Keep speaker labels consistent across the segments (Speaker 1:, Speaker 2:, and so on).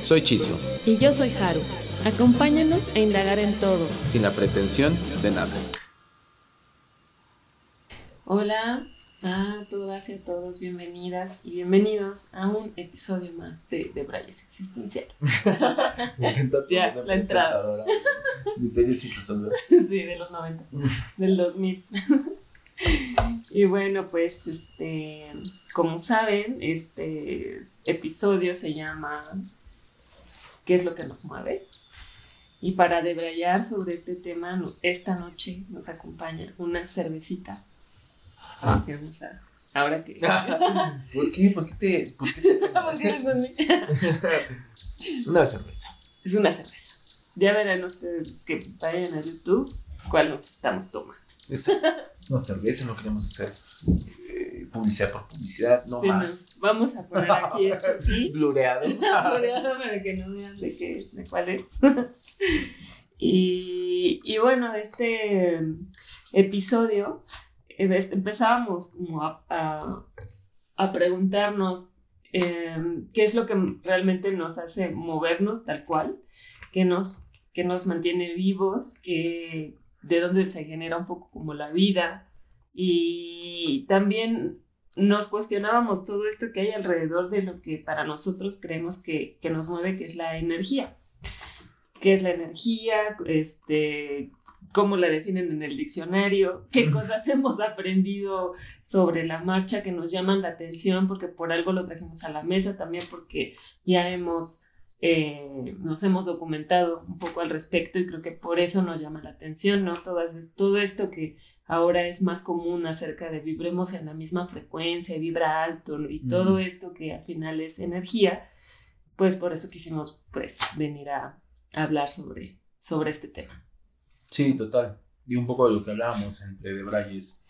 Speaker 1: Soy Chisio.
Speaker 2: Y yo soy Haru. Acompáñanos a indagar en todo.
Speaker 1: Sin la pretensión de nada.
Speaker 2: Hola a todas y a todos, bienvenidas y bienvenidos a un episodio más de, de Brayes Existencial.
Speaker 1: ya,
Speaker 2: la entrada.
Speaker 1: Misterios sin resolver.
Speaker 2: Sí, de los 90, del 2000. y bueno, pues, este, como saben, este episodio se llama ¿Qué es lo que nos mueve? Y para debrayar sobre este tema, esta noche nos acompaña una cervecita Vamos a, ahora que.
Speaker 1: ¿Por qué? ¿Por qué te.? ¿Por qué te Una cerveza.
Speaker 2: Es una cerveza. Ya verán ustedes que vayan a YouTube cuál nos estamos tomando.
Speaker 1: Es, una cerveza, no queremos hacer publicidad por publicidad, no más.
Speaker 2: vamos a poner aquí esto, ¿sí?
Speaker 1: Blureado.
Speaker 2: Blureado para que no vean de, qué, de cuál es. y, y bueno, de este episodio empezábamos como a, a, preguntarnos em, qué es lo que realmente nos hace movernos tal cual, qué nos, que nos mantiene vivos, que, de dónde se genera un poco como la vida. Y también nos cuestionábamos todo esto que hay alrededor de lo que para nosotros creemos que, que nos mueve, que es la energía. ¿Qué es la energía? Este, cómo la definen en el diccionario, qué cosas hemos aprendido sobre la marcha que nos llaman la atención, porque por algo lo trajimos a la mesa, también porque ya hemos, eh, nos hemos documentado un poco al respecto y creo que por eso nos llama la atención, ¿no? todo esto que ahora es más común acerca de vibremos en la misma frecuencia, vibra alto y todo esto que al final es energía, pues por eso quisimos pues venir a, a hablar sobre, sobre este tema.
Speaker 1: Sí, total. Y un poco de lo que hablábamos entre de Brayes.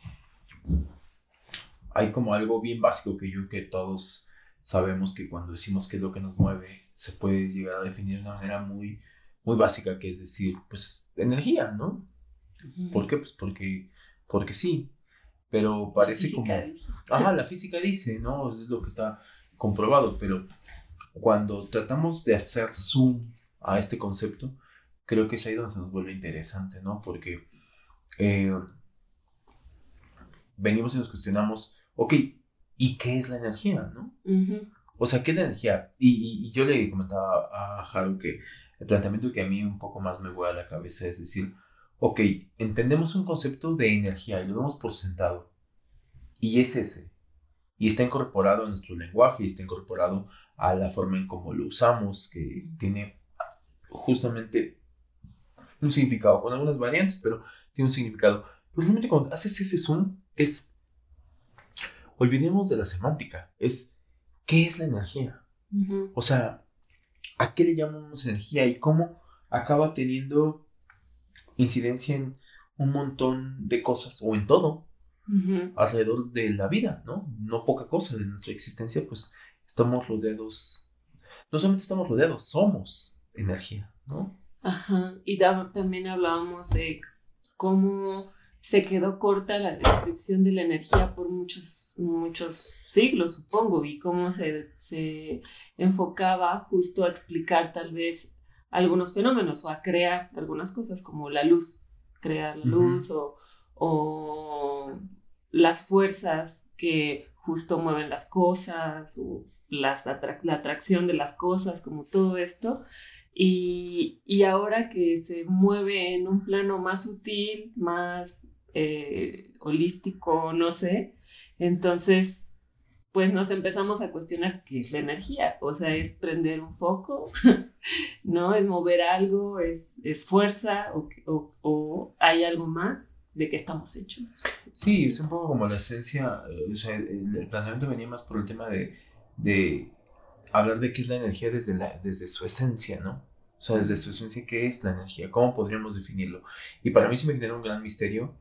Speaker 1: Hay como algo bien básico que yo creo que todos sabemos que cuando decimos qué es lo que nos mueve, se puede llegar a definir de una manera muy, muy básica, que es decir, pues energía, ¿no? ¿Por qué? Pues porque, porque sí. Pero parece como... Ajá, la física dice, ¿no? Es lo que está comprobado, pero cuando tratamos de hacer zoom a este concepto, creo que es ahí donde se nos vuelve interesante, ¿no? Porque eh, venimos y nos cuestionamos, ok, ¿y qué es la energía, no? O sea, ¿qué es la energía? Y, yo le comentaba a Haru que el planteamiento que a mí un poco más me a la cabeza es decir, ok, entendemos un concepto de energía y lo damos por sentado. Y es ese. Y está incorporado a nuestro lenguaje y está incorporado a la forma en cómo lo usamos, que tiene justamente un significado, con algunas variantes, pero tiene un significado. Pero realmente cuando haces ese zoom es, olvidemos de la semántica, es, ¿qué es la energía? O sea, ¿a qué le llamamos energía y cómo acaba teniendo incidencia en un montón de cosas o en todo alrededor de la vida, ¿no? No poca cosa de nuestra existencia, pues estamos rodeados, no solamente estamos rodeados, somos energía, ¿no?
Speaker 2: Ajá, y también hablábamos de cómo se quedó corta la descripción de la energía por muchos, muchos siglos, supongo, y cómo se, se enfocaba justo a explicar tal vez algunos fenómenos o a crear algunas cosas como la luz, crear la luz o, o, las fuerzas que justo mueven las cosas o las la atracción de las cosas, como todo esto. Y, ahora que se mueve en un plano más sutil, más eh, holístico, no sé, entonces pues nos empezamos a cuestionar qué es la energía, o sea, es prender un foco, ¿no? Es mover algo, es, es fuerza o, o, hay algo más de qué estamos hechos.
Speaker 1: Sí, es un poco como la esencia, eh, o sea, el, planteamiento venía más por el tema de, de hablar de qué es la energía desde, la, desde su esencia, ¿no? O sea, desde su esencia, ¿qué es la energía? ¿Cómo podríamos definirlo? Y para mí se me genera un gran misterio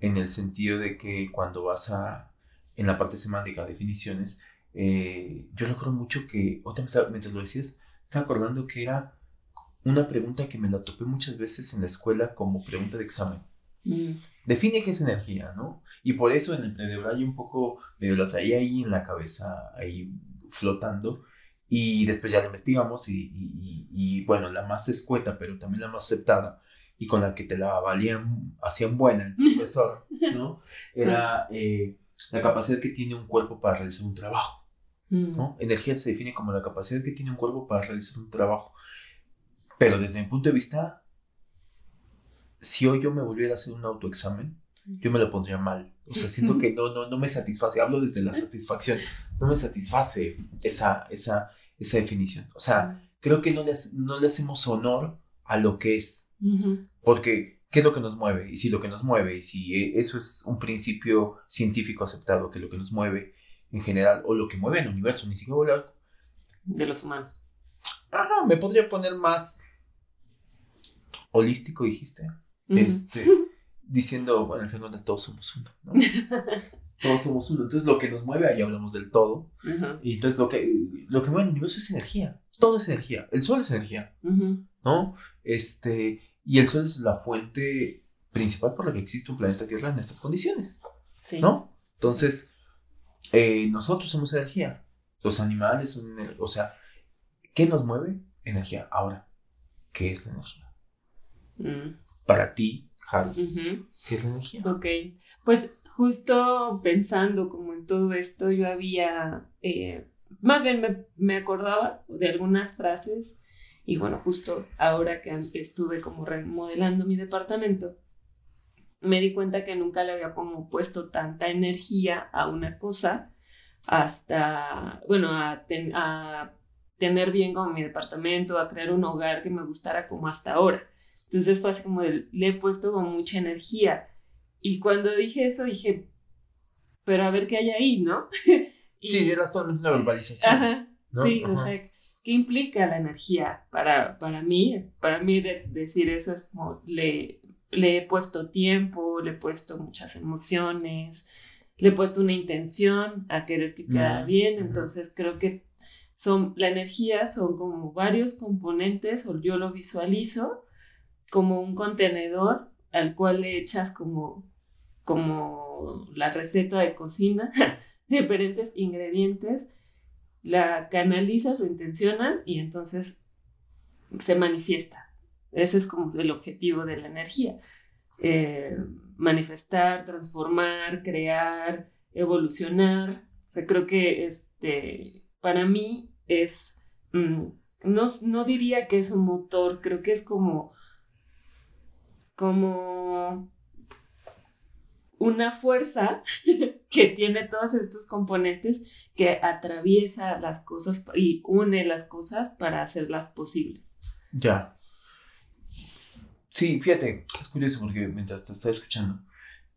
Speaker 1: en el sentido de que cuando vas a, en la parte semántica, definiciones, eh, yo recuerdo mucho que, otra vez, mientras lo decías, estaba acordando que era una pregunta que me la topé muchas veces en la escuela como pregunta de examen. Mm. Define qué es energía, ¿no? Y por eso en el Predebrayo un poco medio la traía ahí en la cabeza, ahí flotando. Y después ya la investigamos y, y, bueno, la más escueta, pero también la más aceptada y con la que te la valían, hacían buena el profesor, ¿no? Era eh, la capacidad que tiene un cuerpo para realizar un trabajo, ¿no? Mm. Energía se define como la capacidad que tiene un cuerpo para realizar un trabajo. Pero desde mi punto de vista, si hoy yo me volviera a hacer un autoexamen, yo me lo pondría mal. O sea, siento que no, no, no me satisface. Hablo desde la satisfacción. No me satisface esa, esa, esa definición. O sea, creo que no le, no le hacemos honor a lo que es. Porque, ¿qué es lo que nos mueve? Y si lo que nos mueve, y si e, eso es un principio científico aceptado, que lo que nos mueve en general, o lo que mueve el universo, ni siquiera hablar
Speaker 2: de los humanos.
Speaker 1: Ah, me podría poner más holístico, dijiste. Este, diciendo, bueno, al final todos somos uno, ¿no? todos somos uno. Entonces lo que nos mueve, ahí hablamos del todo. Y entonces lo que, lo que mueve el universo es energía. Todo es energía. El sol es energía. ¿No? Este, y el sol es la fuente principal por la que existe un planeta Tierra en estas condiciones. Sí. ¿No? Entonces, eh, nosotros somos energía. Los animales son energía. O sea, ¿qué nos mueve? Energía. Ahora, ¿qué es la energía? Mm. Para ti, Haru, ¿qué es la energía?
Speaker 2: Ok, pues justo pensando como en todo esto, yo había, eh, más bien me, me, acordaba de algunas frases y bueno, justo ahora que estuve como remodelando mi departamento, me di cuenta que nunca le había como puesto tanta energía a una cosa hasta, bueno, a, a tener bien como mi departamento, a crear un hogar que me gustara como hasta ahora. Entonces fue así como le he puesto con mucha energía y cuando dije eso, dije, pero a ver qué hay ahí, ¿no?
Speaker 1: sí, era solo una verbalización. Ajá,
Speaker 2: Sí, o sea, ¿qué implica la energía para, para mí? Para mí decir eso es como, le, le he puesto tiempo, le he puesto muchas emociones, le he puesto una intención a querer que quede bien, entonces creo que son, la energía son como varios componentes, o yo lo visualizo como un contenedor al cual le echas como como la receta de cocina, diferentes ingredientes, la canalizas, lo intencionas y entonces se manifiesta. Ese es como el objetivo de la energía. Eh, manifestar, transformar, crear, evolucionar. O sea, creo que este, para mí es, mm, no, no diría que es un motor, creo que es como, como una fuerza que tiene todos estos componentes que atraviesa las cosas y une las cosas para hacerlas posibles.
Speaker 1: Ya. Sí, fíjate, es curioso porque mientras te estaba escuchando,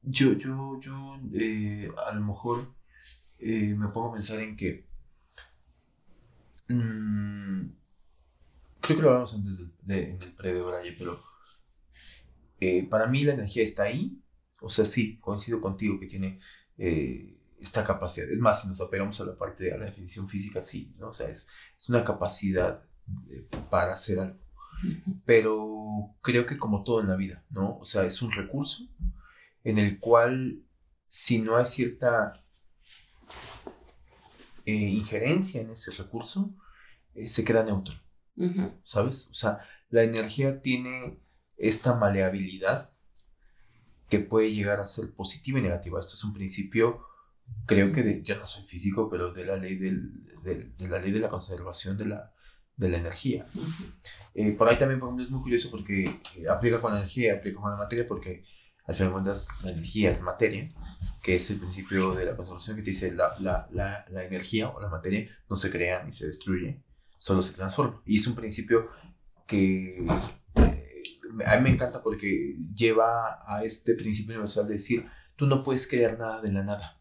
Speaker 1: yo, yo, yo, eh, a lo mejor eh, me pongo a pensar en que mm, creo que lo hablamos antes en el pre de pero eh, para mí la energía está ahí o sea, sí, coincido contigo que tiene eh, esta capacidad. Es más, si nos apegamos a la parte de la definición física, sí, ¿no? O sea, es, es una capacidad eh, para hacer algo. Pero creo que como todo en la vida, ¿no? O sea, es un recurso en el cual si no hay cierta eh, injerencia en ese recurso, se queda neutro, ¿sabes? O sea, la energía tiene esta maleabilidad que puede llegar a ser positiva y negativa. Esto es un principio, creo que de, yo no soy físico, pero de la ley, del, de, la, ley de la conservación de la, de la energía. Eh, por ahí también, por ejemplo, es muy curioso porque eh, aplica con la energía, aplica con la materia, porque al final de cuentas la energía es materia, que es el principio de la conservación que te dice la, la, la, la energía o la materia no se crea ni se destruye, solo se transforma. Y es un principio que a mí me encanta porque lleva a este principio universal de decir, tú no puedes crear nada de la nada.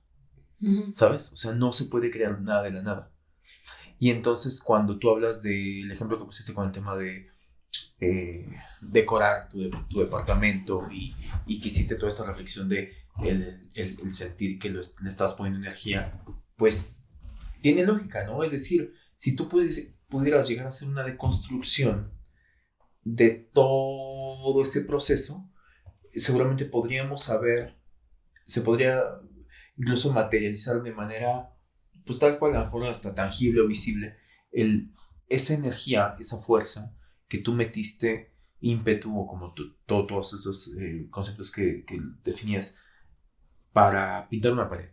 Speaker 1: ¿Sabes? O sea, no se puede crear nada de la nada. Y entonces cuando tú hablas del ejemplo que pusiste con el tema de eh, decorar tu, tu departamento y, y, que hiciste toda esta reflexión de el, el, sentir que le estás poniendo energía, pues tiene lógica, ¿no? Es decir, si tú puedes, pudieras llegar a hacer una deconstrucción de todo ese proceso, seguramente podríamos saber, se podría incluso materializar de manera, pues tal cual, a lo mejor hasta tangible o visible, el, esa energía, esa fuerza que tú metiste, ímpetu o como tú, todos esos eh, conceptos que, que definías, para pintar una pared.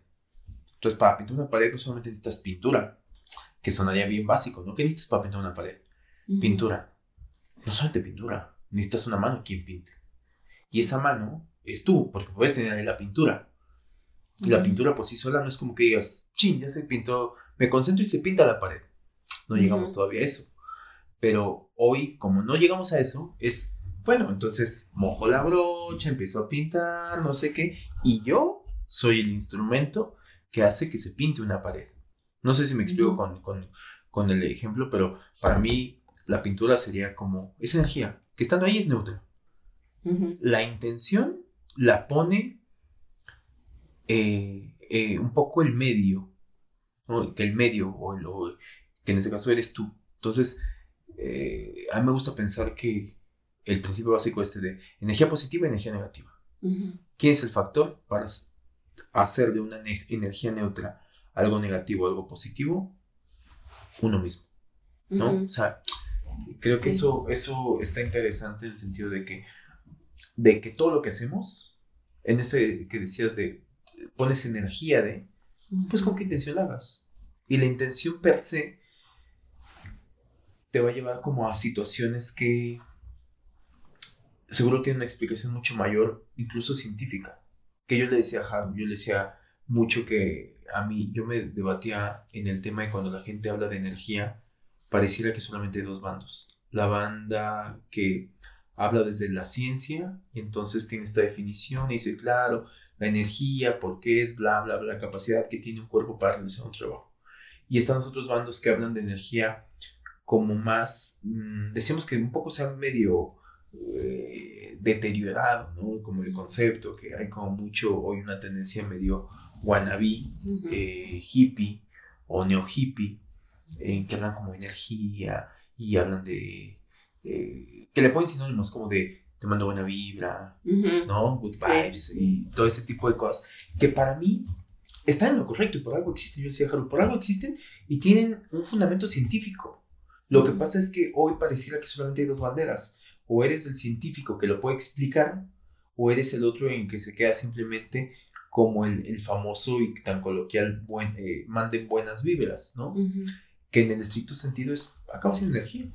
Speaker 1: Entonces, para pintar una pared no solamente necesitas pintura, que sonaría bien básico, ¿no? ¿Qué necesitas para pintar una pared? Pintura. No solamente pintura, necesitas una mano quien pinte. Y esa mano es tú, porque puedes tener la pintura. Y la pintura por sí sola no es como que digas, ching, ya se pintó, me concentro y se pinta la pared. No llegamos todavía a eso. Pero hoy, como no llegamos a eso, es, bueno, entonces mojo la brocha, empiezo a pintar, no sé qué, y yo soy el instrumento que hace que se pinte una pared. No sé si me explico con, el ejemplo, pero para mí la pintura sería como esa energía que estando ahí es neutra. La intención la pone eh, eh, un poco el medio, que el medio, o, que en este caso eres tú. Entonces, eh, a mí me gusta pensar que el principio básico este de energía positiva y energía negativa. ¿Quién es el factor para hacer de una energía neutra algo negativo, algo positivo, uno mismo. ¿No? O sea, creo que eso, eso está interesante en el sentido de que, de que todo lo que hacemos, en este que decías de pones energía de, pues con qué intención la hagas. Y la intención per se te va a llevar como a situaciones que seguro tienen una explicación mucho mayor, incluso científica. Que yo le decía a yo le decía mucho que a mí, yo me debatía en el tema de cuando la gente habla de energía, pareciera que solamente hay dos bandos. La banda que habla desde la ciencia y entonces tiene esta definición y dice, claro, la energía, por qué es, bla, bla, bla, la capacidad que tiene un cuerpo para realizar un trabajo. Y están los otros bandos que hablan de energía como más, mm, decíamos que un poco sea medio eh, deteriorado, ¿no? Como el concepto, que hay como mucho, hoy una tendencia medio wannabe, eh, hippie o neo hippie, en que hablan como energía y hablan de, que le ponen sinónimos como de te mando buena vibra, ¿no? Good vibes y todo ese tipo de cosas, que para mí están en lo correcto y por algo existen, yo decía, Harold, por algo existen y tienen un fundamento científico. Lo que pasa es que hoy pareciera que solamente hay dos banderas o eres el científico que lo puede explicar, o eres el otro en que se queda simplemente como el, famoso y tan coloquial buen, eh, manden buenas vibras, ¿no? Que en el estricto sentido es, acaba siendo energía.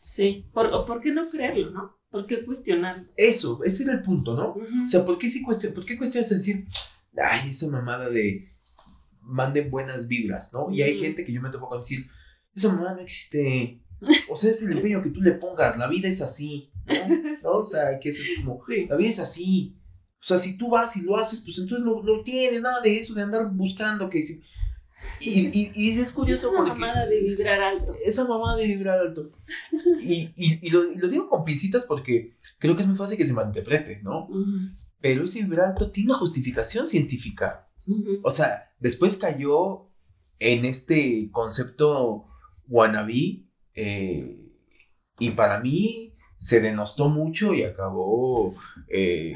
Speaker 2: Sí, ¿Por, ¿por qué no creerlo, no? ¿Por qué cuestionar?
Speaker 1: Eso, ese era el punto, ¿no? O sea, ¿por qué, sí cuestion, ¿por qué cuestionas decir, ay, esa mamada de manden buenas vibras, ¿no? Y hay gente que yo me topo con decir, esa mamada no existe, o sea, es el empeño que tú le pongas, la vida es así, ¿no? O sea, que eso es como, la vida es así. O sea, si tú vas y lo haces, pues entonces lo, lo tienes, nada de eso, de andar buscando que si... Y, y, y, es curioso
Speaker 2: esa mamada de vibrar alto.
Speaker 1: Esa mamada de vibrar alto. Y, y lo, lo, digo con pincitas porque creo que es muy fácil que se malinterprete, ¿no? Pero ese vibrar alto tiene una justificación científica. O sea, después cayó en este concepto wannabe eh, y para mí se denostó mucho y acabó eh,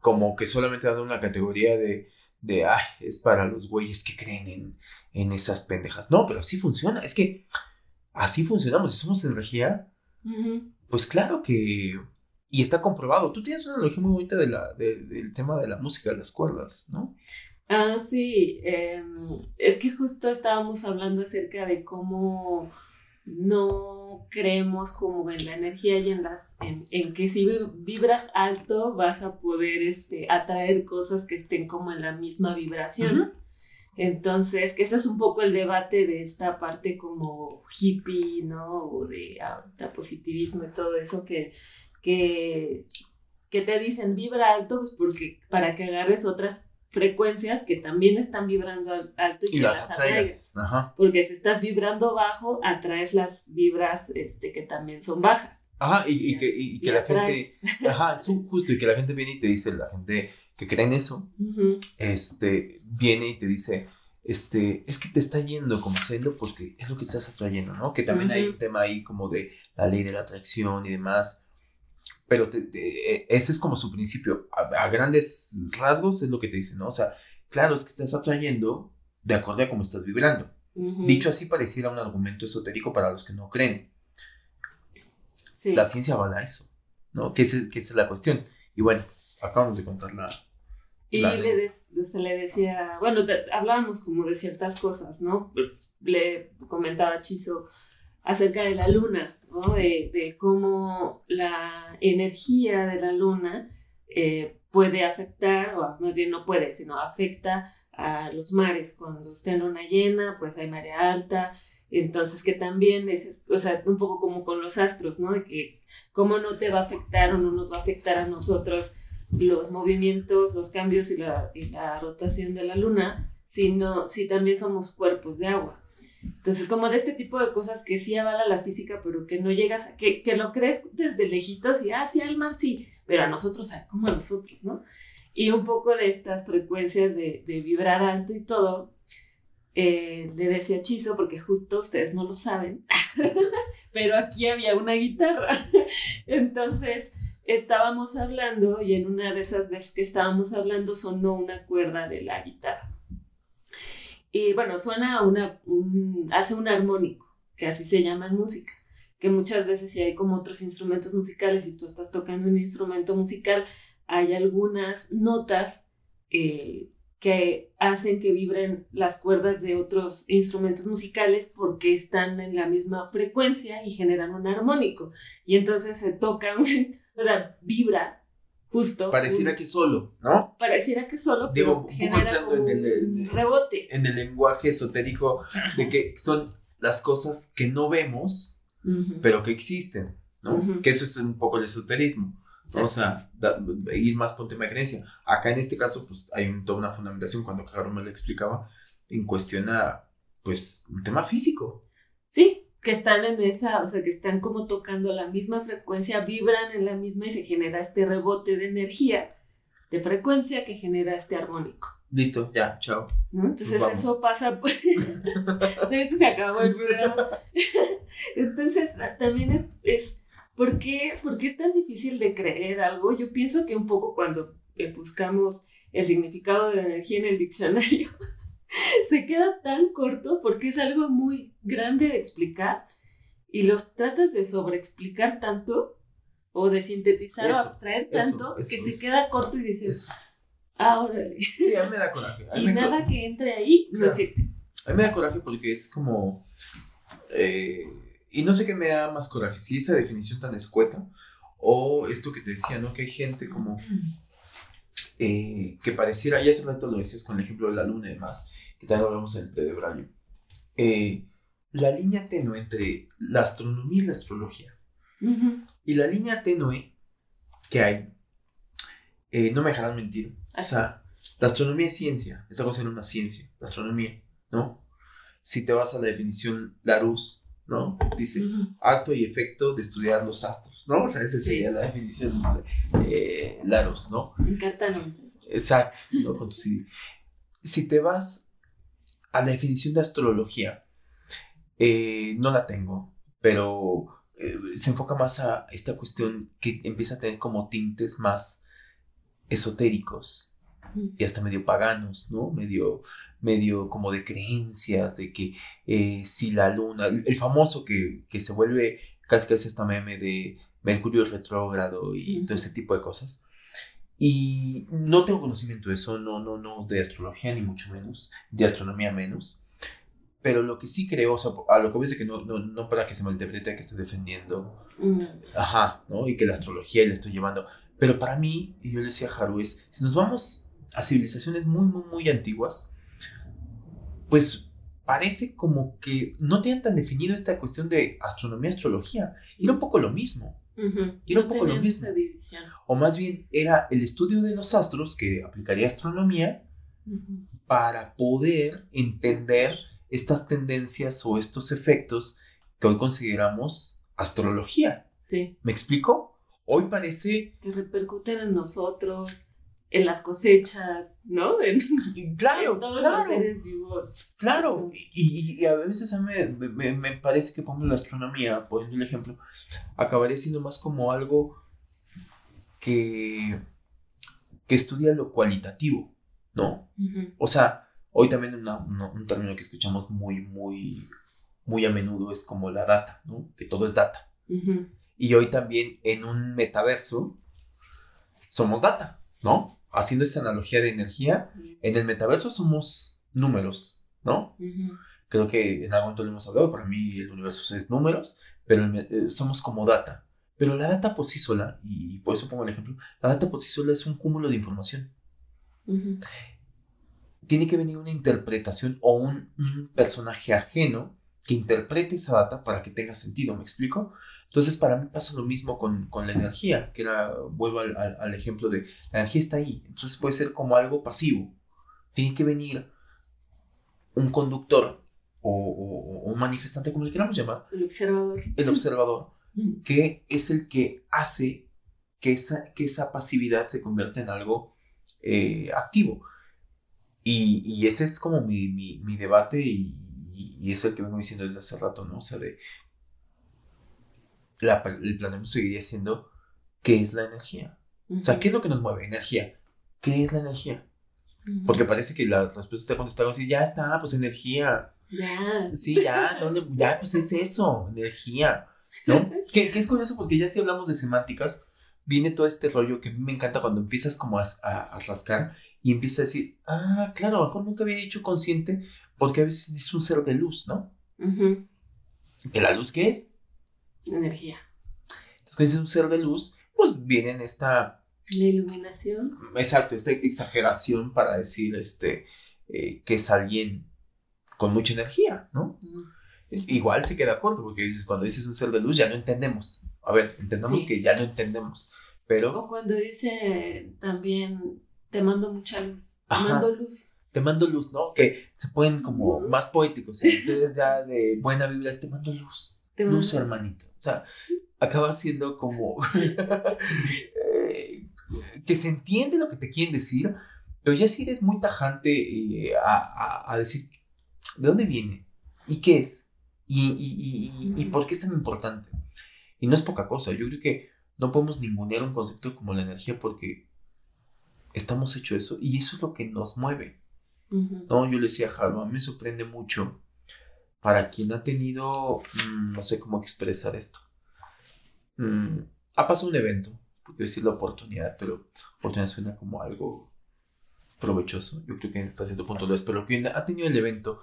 Speaker 1: como que solamente dando una categoría de, de, ay, es para los güeyes que creen en, en esas pendejas. No, pero así funciona. Es que así funcionamos. Si somos energía, pues claro que... Y está comprobado. Tú tienes una analogía muy bonita de la, del tema de la música, de las cuerdas, ¿no?
Speaker 2: Ah, sí. Em, es que justo estábamos hablando acerca de cómo no creemos como en la energía y en las en, que si vibras alto vas a poder este atraer cosas que estén como en la misma vibración. Entonces, que ese es un poco el debate de esta parte como hippie, ¿no? O de, positivismo y todo eso que, que, que te dicen vibra alto, pues porque para que agarres otras frecuencias que también están vibrando alto y, que las, atraigas. Porque si estás vibrando bajo, atraes las vibras este, que también son bajas.
Speaker 1: Ajá, y, y que, y, que la gente, ajá, es justo, y que la gente viene y te dice, la gente que cree en eso, este, viene y te dice, este, es que te está yendo como haciendo porque es lo que estás atrayendo, ¿no? Que también hay un tema ahí como de la ley de la atracción y demás, pero e, ese es como su principio. A, grandes rasgos es lo que te dice, ¿no? O sea, claro, es que estás atrayendo de acuerdo a cómo estás vibrando. Dicho así, pareciera un argumento esotérico para los que no creen. La ciencia a eso, ¿no? Que, es, que esa es la cuestión. Y bueno, acabamos de contar la...
Speaker 2: Y le se le decía, bueno, hablábamos como de ciertas cosas, ¿no? Le comentaba Chizo acerca de la luna, ¿no? de, cómo la energía de la luna eh, puede afectar, o más bien no puede, sino afecta a los mares. Cuando está en luna llena, pues hay marea alta, entonces que también es, o sea, un poco como con los astros, ¿no? De que cómo no te va a afectar o no nos va a afectar a nosotros los movimientos, los cambios y la, y la rotación de la luna, sino si también somos cuerpos de agua. Entonces, como de este tipo de cosas que sí avala la física, pero que no llegas a, que, que lo crees desde lejitos y, ah, sí, al mar sí, pero a nosotros, como a nosotros, ¿no? Y un poco de estas frecuencias de, de vibrar alto y todo, eh, le decía Chizo, porque justo ustedes no lo saben, pero aquí había una guitarra. Entonces, estábamos hablando y en una de esas veces que estábamos hablando sonó una cuerda de la guitarra. Y bueno, suena una, hace un armónico, que así se llama en música, que muchas veces si hay como otros instrumentos musicales y tú estás tocando un instrumento musical, hay algunas notas eh, que hacen que vibren las cuerdas de otros instrumentos musicales porque están en la misma frecuencia y generan un armónico. Y entonces se toca, o sea, vibra Justo.
Speaker 1: Pareciera que solo, ¿no?
Speaker 2: Pareciera que solo, pero genera un, en el, rebote.
Speaker 1: En el lenguaje esotérico de que son las cosas que no vemos, pero que existen, ¿no? Que eso es un poco el esoterismo. O sea, ir más por tema de creencia. Acá en este caso, pues hay toda una fundamentación, cuando Carlos me lo explicaba, en cuestión a, pues, un tema físico.
Speaker 2: Sí, que están en esa, o sea, que están como tocando la misma frecuencia, vibran en la misma y se genera este rebote de energía, de frecuencia que genera este armónico.
Speaker 1: Listo, ya, chao.
Speaker 2: Entonces eso pasa, pues, esto se acabó el programa. Entonces también es, es ¿por, qué, ¿por qué es tan difícil de creer algo? Yo pienso que un poco cuando buscamos el significado de energía en el diccionario, se queda tan corto porque es algo muy grande de explicar y los tratas de sobreexplicar tanto o de sintetizar o abstraer tanto que se queda corto y dices, ah, órale.
Speaker 1: Sí, a mí me da coraje.
Speaker 2: y nada que entre ahí no existe.
Speaker 1: A mí me da coraje porque es como... Eh, y no sé qué me da más coraje, si esa definición tan escueta o esto que te decía, ¿no? Que hay gente como... Eh, que pareciera, ya hace rato lo decías con el ejemplo de la luna y demás, que también hablamos en el predebraño, eh, la línea tenue entre la astronomía y la astrología. Y la línea tenue que hay, eh, no me dejarán mentir, o sea, la astronomía es ciencia, esta cosa es una ciencia, la astronomía, ¿no? Si te vas a la definición Larousse, ¿no? Dice acto y efecto de estudiar los astros, ¿no? O sea, esa sería la definición de eh, Larousse, ¿no? Exacto, ¿no? Con tu Si te vas a la definición de astrología, eh, no la tengo, pero eh, se enfoca más a esta cuestión que empieza a tener como tintes más esotéricos y hasta medio paganos, ¿no? Medio, medio como de creencias, de que eh, si la luna, el, famoso que, se vuelve casi casi esta meme de Mercurio retrógrado y todo ese tipo de cosas. Y no tengo conocimiento de eso, no, no, no, de astrología ni mucho menos, de astronomía menos. Pero lo que sí creo, o sea, a lo que voy es que no, no, no para que se malinterprete que estoy defendiendo, ajá, ¿no? Y que la astrología le estoy llevando. Pero para mí, y yo le decía a Haru, es, si nos vamos a civilizaciones muy, muy, muy antiguas, pues parece como que no tienen tan definido esta cuestión de astronomía, astrología. Era un poco lo mismo. Y era un poco lo mismo. O más bien era el estudio de los astros que aplicaría astronomía para poder entender estas tendencias o estos efectos que hoy consideramos astrología. Sí. ¿Me explico? Hoy parece...
Speaker 2: Que repercuten en nosotros, en las cosechas, ¿no? En, claro, todos
Speaker 1: claro. Los seres vivos. Claro, y, a veces a mí me, me, parece que pongo la astronomía, poniendo el ejemplo, acabaría siendo más como algo que, que estudia lo cualitativo, ¿no? O sea, hoy también un término que escuchamos muy, muy, muy a menudo es como la data, ¿no? Que todo es data. Y hoy también en un metaverso somos data, ¿no? Haciendo esta analogía de energía, en el metaverso somos números, ¿no? Creo que en algún momento lo hemos hablado, para mí el universo es números, pero eh, somos como data. Pero la data por sí sola, y por eso pongo el ejemplo, la data por sí sola es un cúmulo de información. Tiene que venir una interpretación o un, un personaje ajeno que interprete esa data para que tenga sentido, ¿me explico? Entonces, para mí pasa lo mismo con, la energía, que era, vuelvo al, ejemplo de, la energía está ahí, entonces puede ser como algo pasivo. Tiene que venir un conductor o, un manifestante, como le queramos llamar.
Speaker 2: El observador.
Speaker 1: El observador, que es el que hace que esa, que esa pasividad se convierta en algo eh, activo. Y, ese es como mi, debate y, y, es el que vengo diciendo desde hace rato, ¿no? O sea, de el planeta seguiría siendo ¿qué es la energía? O sea, ¿qué es lo que nos mueve? Energía. ¿Qué es la energía? Porque parece que la respuesta está contestada así, ya está, pues energía. Ya. Sí, ya, ya, pues es eso, energía. ¿No? que, es curioso porque ya si hablamos de semánticas, viene todo este rollo que a mí me encanta cuando empiezas como a, a, rascar y empiezas a decir, ah, claro, a lo mejor nunca había hecho consciente porque a veces es un ser de luz, ¿no? ¿Que la luz qué es?
Speaker 2: Energía.
Speaker 1: Entonces, cuando es un ser de luz, pues viene en esta...
Speaker 2: La iluminación.
Speaker 1: Exacto, esta exageración para decir este, eh, que es alguien con mucha energía, ¿no? Igual se queda corto, porque dices, cuando dices un ser de luz ya no entendemos. A ver, entendamos que ya no entendemos. Pero...
Speaker 2: O cuando dice también, te mando mucha luz, te mando luz.
Speaker 1: Te mando luz, ¿no? Que se pueden como más poéticos. Si ustedes ya de buena vibra, te mando luz luz, hermanito. O sea, acaba siendo como eh, que se entiende lo que te quieren decir, pero ya si eres muy tajante eh, a, decir de dónde viene y qué es y, y, por qué es tan importante. Y no es poca cosa, yo creo que no podemos ningunear un concepto como la energía porque estamos hechos eso y eso es lo que nos mueve. No, yo le decía a a mí me sorprende mucho para quien ha tenido, mm, no sé cómo expresar esto, mm, ha pasado un evento, porque decir la oportunidad, pero oportunidad suena como algo provechoso, yo creo que hasta cierto punto lo es, pero quien ha tenido el evento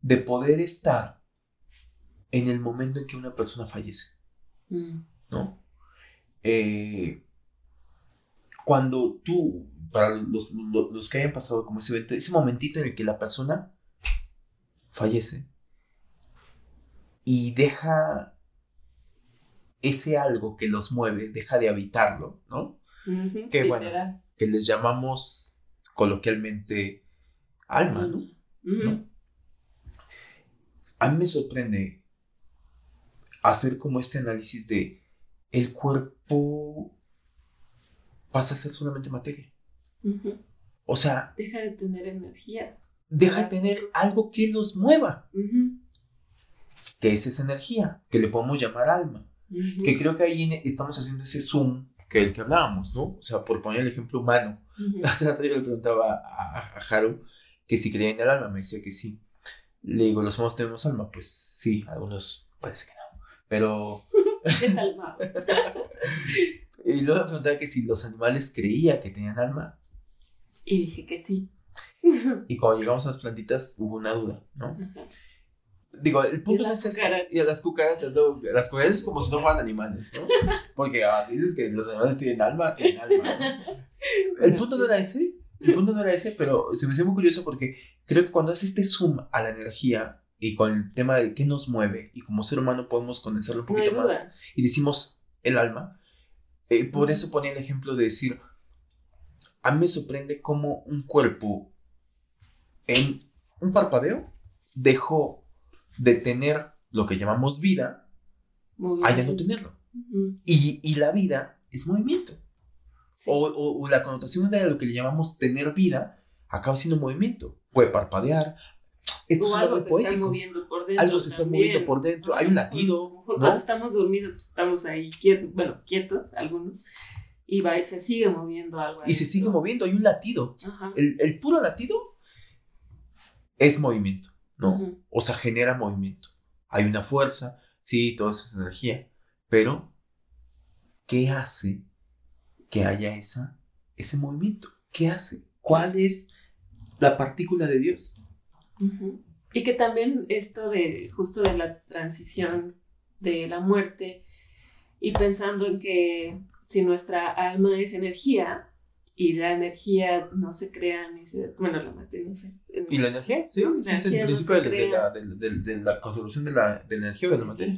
Speaker 1: de poder estar en el momento en que una persona fallece, mm. ¿no? Eh, cuando tú, para los, los, que hayan pasado como ese evento, ese momentito en el que la persona fallece, y deja ese algo que los mueve, deja de habitarlo, ¿no? que bueno, que les llamamos coloquialmente alma, ¿no? A mí me sorprende hacer como este análisis de el cuerpo pasa a ser solamente materia. O sea...
Speaker 2: Deja de tener energía.
Speaker 1: Deja de tener algo que los mueva que es esa energía, que le podemos llamar alma. Que creo que ahí estamos haciendo ese zoom que el que hablábamos, ¿no? O sea, por poner el ejemplo humano. Hace rato yo le preguntaba a, a, Haru que si creía en el alma, me decía que sí. Le digo, ¿los humanos tenemos alma? Pues sí, algunos parece que no. Pero. y luego me preguntaba que si los animales creían que tenían alma.
Speaker 2: Y dije que sí.
Speaker 1: y cuando llegamos a las plantitas hubo una duda, ¿no? Digo, el punto es ese. Y a las cucarachas, no, las cucarachas como si no fueran animales, ¿no? Porque ah, si dices que los animales tienen alma, tienen alma. El punto no era ese, el punto no era ese, pero se me hace muy curioso porque creo que cuando haces este zoom a la energía y con el tema de qué nos mueve y como ser humano podemos conocerlo un poquito más y decimos el alma, eh, por eso ponía el ejemplo de decir, a mí me sorprende cómo un cuerpo en un parpadeo dejó de tener lo que llamamos vida a ya no tenerlo. y, la vida es movimiento. O, la connotación de lo que le llamamos tener vida acaba siendo movimiento. Puede parpadear.
Speaker 2: Esto es algo se está moviendo por dentro.
Speaker 1: Algo se está moviendo por dentro. Hay un latido.
Speaker 2: Cuando estamos dormidos, pues estamos ahí quietos, bueno, quietos algunos. Y va, se sigue moviendo algo.
Speaker 1: Y se sigue moviendo, hay un latido. El, el, puro latido es movimiento, ¿no? O sea, genera movimiento. Hay una fuerza, sí, todo eso es energía. Pero, ¿qué hace que haya esa, ese movimiento? ¿Qué hace? ¿Cuál es la partícula de Dios?
Speaker 2: Y que también esto de justo de la transición de la muerte y pensando en que si nuestra alma es energía y la energía no se crea ni se... Bueno, la materia no sé.
Speaker 1: ¿Y la energía? Sí, es el principio de, la, de, la, conservación de la, energía o de la materia.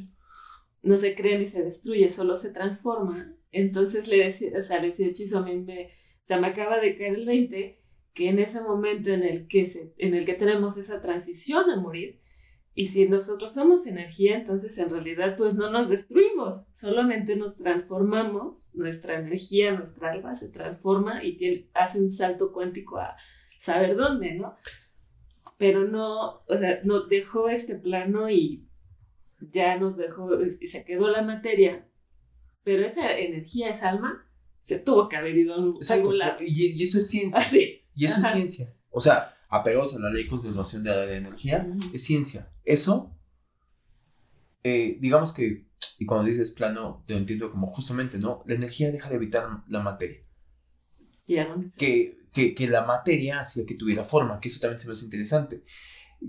Speaker 2: No se crea ni se destruye, solo se transforma. Entonces le decía, o sea, le decía Hechizo, a mí me, o sea, me acaba de caer el 20 que en ese momento en el que, se, en el que tenemos esa transición a morir, y si nosotros somos energía, entonces en realidad pues no nos destruimos, solamente nos transformamos, nuestra energía, nuestra alma se transforma y hace un salto cuántico a saber dónde, ¿no? Pero no, o sea, no dejó este plano y ya nos dejó, y se quedó la materia, pero esa energía, esa alma, se tuvo que haber ido a algún lado.
Speaker 1: Y, eso es ciencia.
Speaker 2: Ah,
Speaker 1: y eso es ciencia. O sea, apegados a la ley de conservación de la energía, es ciencia. Eso, eh, digamos que, y cuando dices plano, te lo entiendo como justamente, ¿no? La energía deja de evitar la materia. que, que, que, la materia hacía que tuviera forma, que eso también se me hace interesante.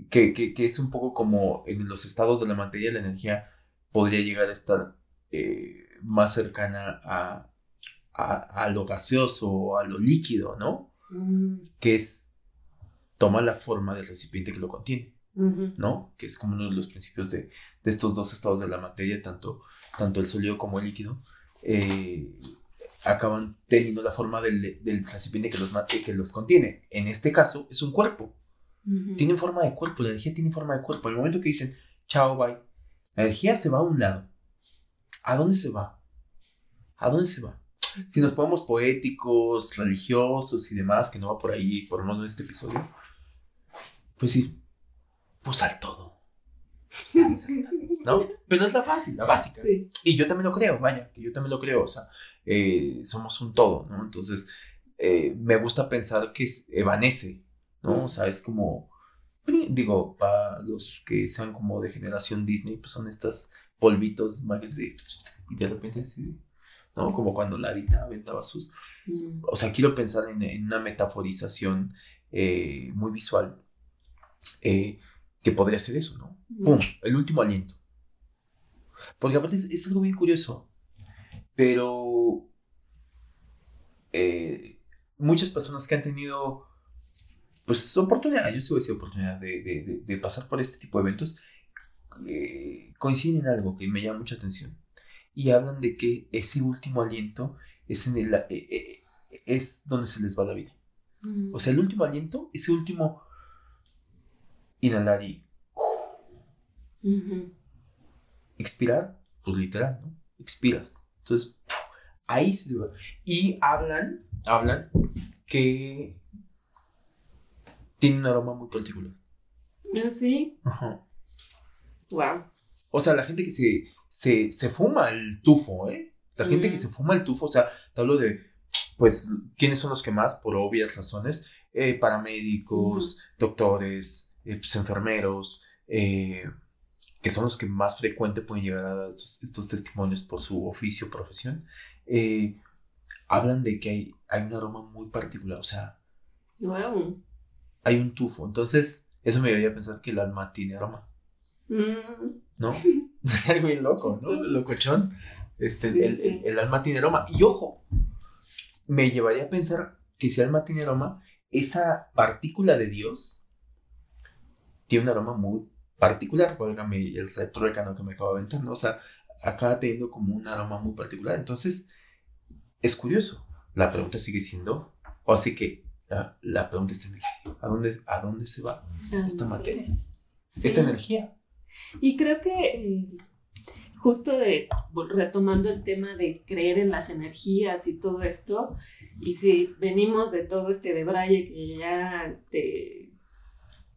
Speaker 1: Que, que, que, es un poco como en los estados de la materia, la energía podría llegar a estar eh, más cercana a, a, a, lo gaseoso o a lo líquido, ¿no? Mm. Que es toma la forma del recipiente que lo contiene, ¿no? Que es como uno de los principios de, de, estos dos estados de la materia, tanto, tanto el sólido como el líquido, eh, acaban teniendo la forma del, del recipiente que los, que los contiene. En este caso, es un cuerpo. Tienen forma de cuerpo, la energía tiene forma de cuerpo. En el momento que dicen, chao, bye, la energía se va a un lado. ¿A dónde se va? ¿A dónde se va? Si nos ponemos poéticos, religiosos y demás, que no va por ahí, por lo menos en este episodio, pues sí, pues al todo. ¿No? Pero es la fácil, la básica. Y yo también lo creo, vaya, que yo también lo creo, o sea, eh, somos un todo, ¿no? Entonces, eh, me gusta pensar que es, evanece, ¿no? O sea, es como, digo, para los que sean como de generación Disney, pues son estas polvitos magos de... Y de repente sí, ¿no? Como cuando Larita aventaba sus... Mm. O sea, quiero pensar en, una metaforización eh, muy visual eh, que podría ser eso, ¿no? ¡Pum! El último aliento. Porque aparte es, algo bien curioso, pero eh, muchas personas que han tenido, pues, oportunidad, yo sí voy a decir oportunidad de, pasar por este tipo de eventos, coinciden en algo que me llama mucha atención. Y hablan de que ese último aliento es, en el, es donde se les va la vida. O sea, el último aliento, ese último inhalar y expirar, pues literal, ¿no? Expiras. Entonces, ahí se va. Y hablan, hablan que tiene un aroma muy particular.
Speaker 2: ¿Ah, sí? Ajá. Wow.
Speaker 1: O sea, la gente que se, se, se fuma el tufo, ¿eh? La gente que se fuma el tufo, o sea, te hablo de, pues, ¿quiénes son los que más? Por obvias razones, eh, paramédicos, doctores, eh, pues, enfermeros, eh, que son los que más frecuente pueden llegar a dar estos, testimonios por su oficio, profesión, eh, hablan de que hay, hay un aroma muy particular, o sea, hay un tufo. Entonces, eso me a pensar que el alma tiene aroma. Mm. ¿No? Sería muy loco, ¿no? Locochón. Este, el, el, alma tiene aroma. Y ojo, me llevaría a pensar que si el alma tiene aroma, esa partícula de Dios tiene un aroma muy particular, válgame el retro que me acabo de aventar, ¿no? O sea, acaba teniendo como un aroma muy particular. Entonces, es curioso. La pregunta sigue siendo, o así que La, pregunta está en el aire. ¿A dónde, a dónde se va ah, esta materia? Esta energía.
Speaker 2: Y creo que eh, justo retomando el tema de creer en las energías y todo esto, y si venimos de todo este de Braille que ya este,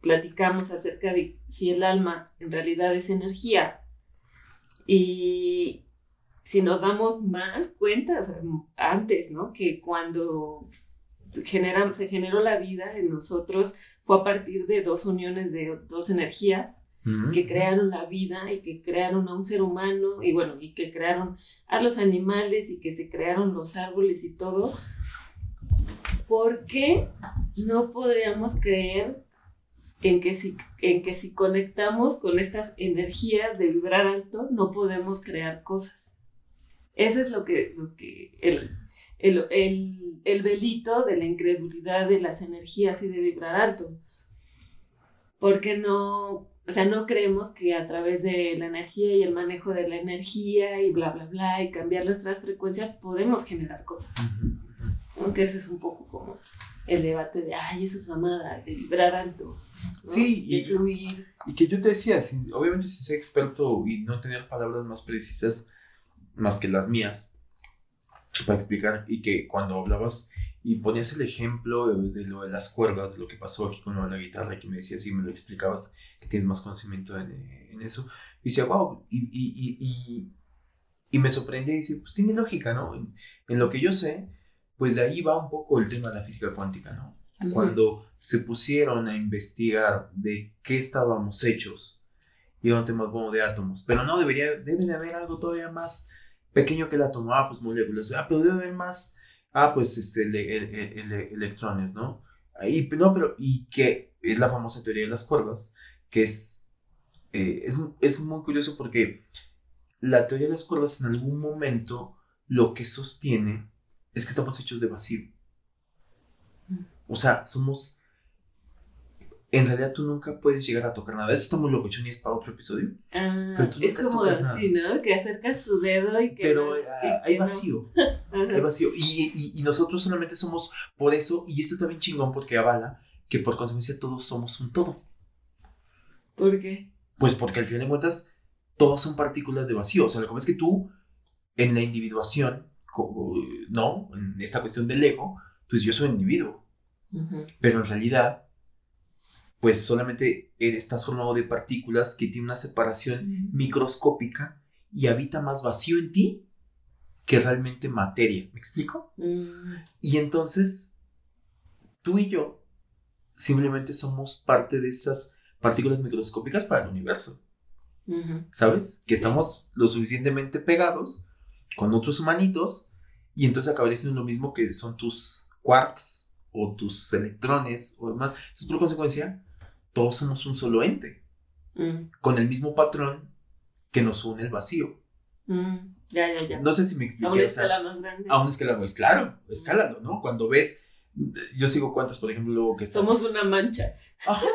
Speaker 2: platicamos acerca de si el alma en realidad es energía, y si nos damos más cuenta, antes, ¿no? Que cuando se generó la vida en nosotros fue a partir de dos uniones de dos energías que crearon la vida y que crearon a un ser humano y bueno, y que crearon a los animales y que se crearon los árboles y todo. ¿Por qué no podríamos creer en que si, en que si conectamos con estas energías de vibrar alto, no podemos crear cosas? Ese es lo que, lo que el, el, el, el velito de la incredulidad de las energías y de vibrar alto. Porque no, o sea, no creemos que a través de la energía y el manejo de la energía y bla, bla, bla, y cambiar nuestras frecuencias podemos generar cosas. Aunque ese es un poco como el debate de, ay, eso es amada, de vibrar alto.
Speaker 1: Sí, y, fluir. y que yo te decía, obviamente si soy experto y no tener palabras más precisas más que las mías para explicar y que cuando hablabas y ponías el ejemplo de, lo de las cuerdas, de lo que pasó aquí con lo de la guitarra, que me decías y me lo explicabas, que tienes más conocimiento en, en eso, y decía, wow, y, y, y, y, me sorprendía y decía, pues tiene lógica, ¿no? En, en, lo que yo sé, pues de ahí va un poco el tema de la física cuántica, ¿no? Cuando se pusieron a investigar de qué estábamos hechos, y un tema como de átomos, pero no, debería, debe de haber algo todavía más pequeño que el átomo, ah, pues moléculas, ah, pero debe haber más ah, pues este, electrones, ¿no? Y, no, pero, y que es la famosa teoría de las cuerdas, que es, eh, es, es muy curioso porque la teoría de las cuerdas en algún momento lo que sostiene es que estamos hechos de vacío. O sea, somos en realidad tú nunca puedes llegar a tocar nada. Eso está muy locochón y es para otro episodio.
Speaker 2: Ah, es como así, ¿no? Que acercas tu dedo y que...
Speaker 1: Pero hay vacío. hay vacío. Y, y, nosotros solamente somos por eso, y esto está bien chingón porque avala que por consecuencia todos somos un todo.
Speaker 2: ¿Por qué?
Speaker 1: Pues porque al final de cuentas todos son partículas de vacío. O sea, lo que pasa es que tú en la individuación, ¿no? En esta cuestión del ego, pues yo soy un individuo. Pero en realidad pues solamente estás formado de partículas que tienen una separación microscópica y habita más vacío en ti que realmente materia. ¿Me explico? Mm. Y entonces, tú y yo simplemente somos parte de esas partículas microscópicas para el universo. ¿Sabes? Que estamos lo suficientemente pegados con otros humanitos y entonces acabaría siendo lo mismo que son tus quarks o tus electrones o demás. Entonces, por consecuencia, todos somos un solo ente, mm. con el mismo patrón que nos une el vacío.
Speaker 2: Mm. Ya, ya, ya.
Speaker 1: No sé si me expliqué.
Speaker 2: A una escala más grande. A
Speaker 1: una escala más, claro, escálalo, ¿no? Cuando ves, yo sigo cuentas, por ejemplo, que
Speaker 2: Somos una mancha.
Speaker 1: Ajá,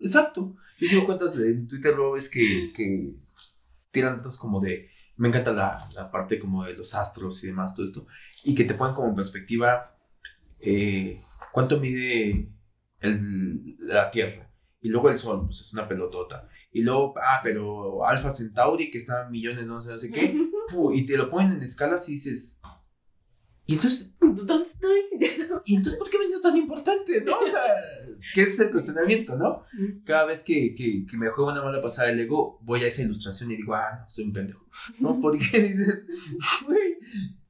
Speaker 1: exacto. Yo sigo cuentas en Twitter, luego ves que, que tiran datos como de, me encanta la, la, parte como de los astros y demás, todo esto, y que te ponen como en perspectiva eh, cuánto mide la Tierra. Y luego el Sol, pues es una pelotota. Y luego, ah, pero Alfa Centauri, que está a millones, no sé, no sé qué. y te lo ponen en escalas y dices. Y entonces.
Speaker 2: ¿Dónde estoy?
Speaker 1: ¿Y entonces por qué me siento tan importante? ¿No? O sea, ¿qué es el cuestionamiento, no? Cada vez que, que, que me juego una mala pasada del ego, voy a esa ilustración y digo, ah, no, soy un pendejo. ¿No? Porque dices, güey.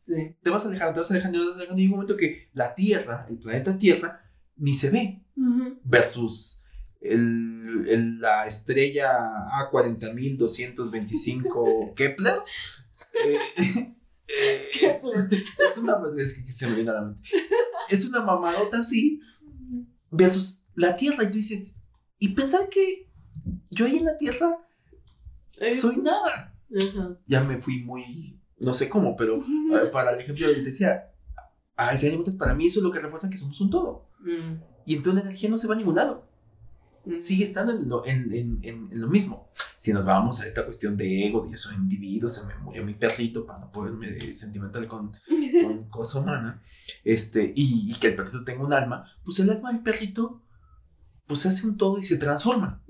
Speaker 1: Sí. Te vas alejando, te vas alejando, te vas alejando. Y hay un momento que la Tierra, el planeta Tierra, ni se ve. Versus el, la estrella A40225 Kepler. Eh, eh, es, una es que se me viene a la mente. Es una mamadota así versus la Tierra y tú dices, y pensar que yo ahí en la Tierra soy nada. Ya me fui muy, no sé cómo, pero para el ejemplo que decía, al final de para mí eso es lo que refuerza que somos un todo. Mm. Y entonces la energía no se va a ningún lado. Sigue estando en lo, en, en, en, lo mismo. si nos vamos a esta cuestión de ego, de yo soy individuo, se me murió mi perrito para no poderme sentimental con, con cosa humana, este, y, que el perrito tenga un alma, pues el alma del perrito, pues hace un todo y se transforma.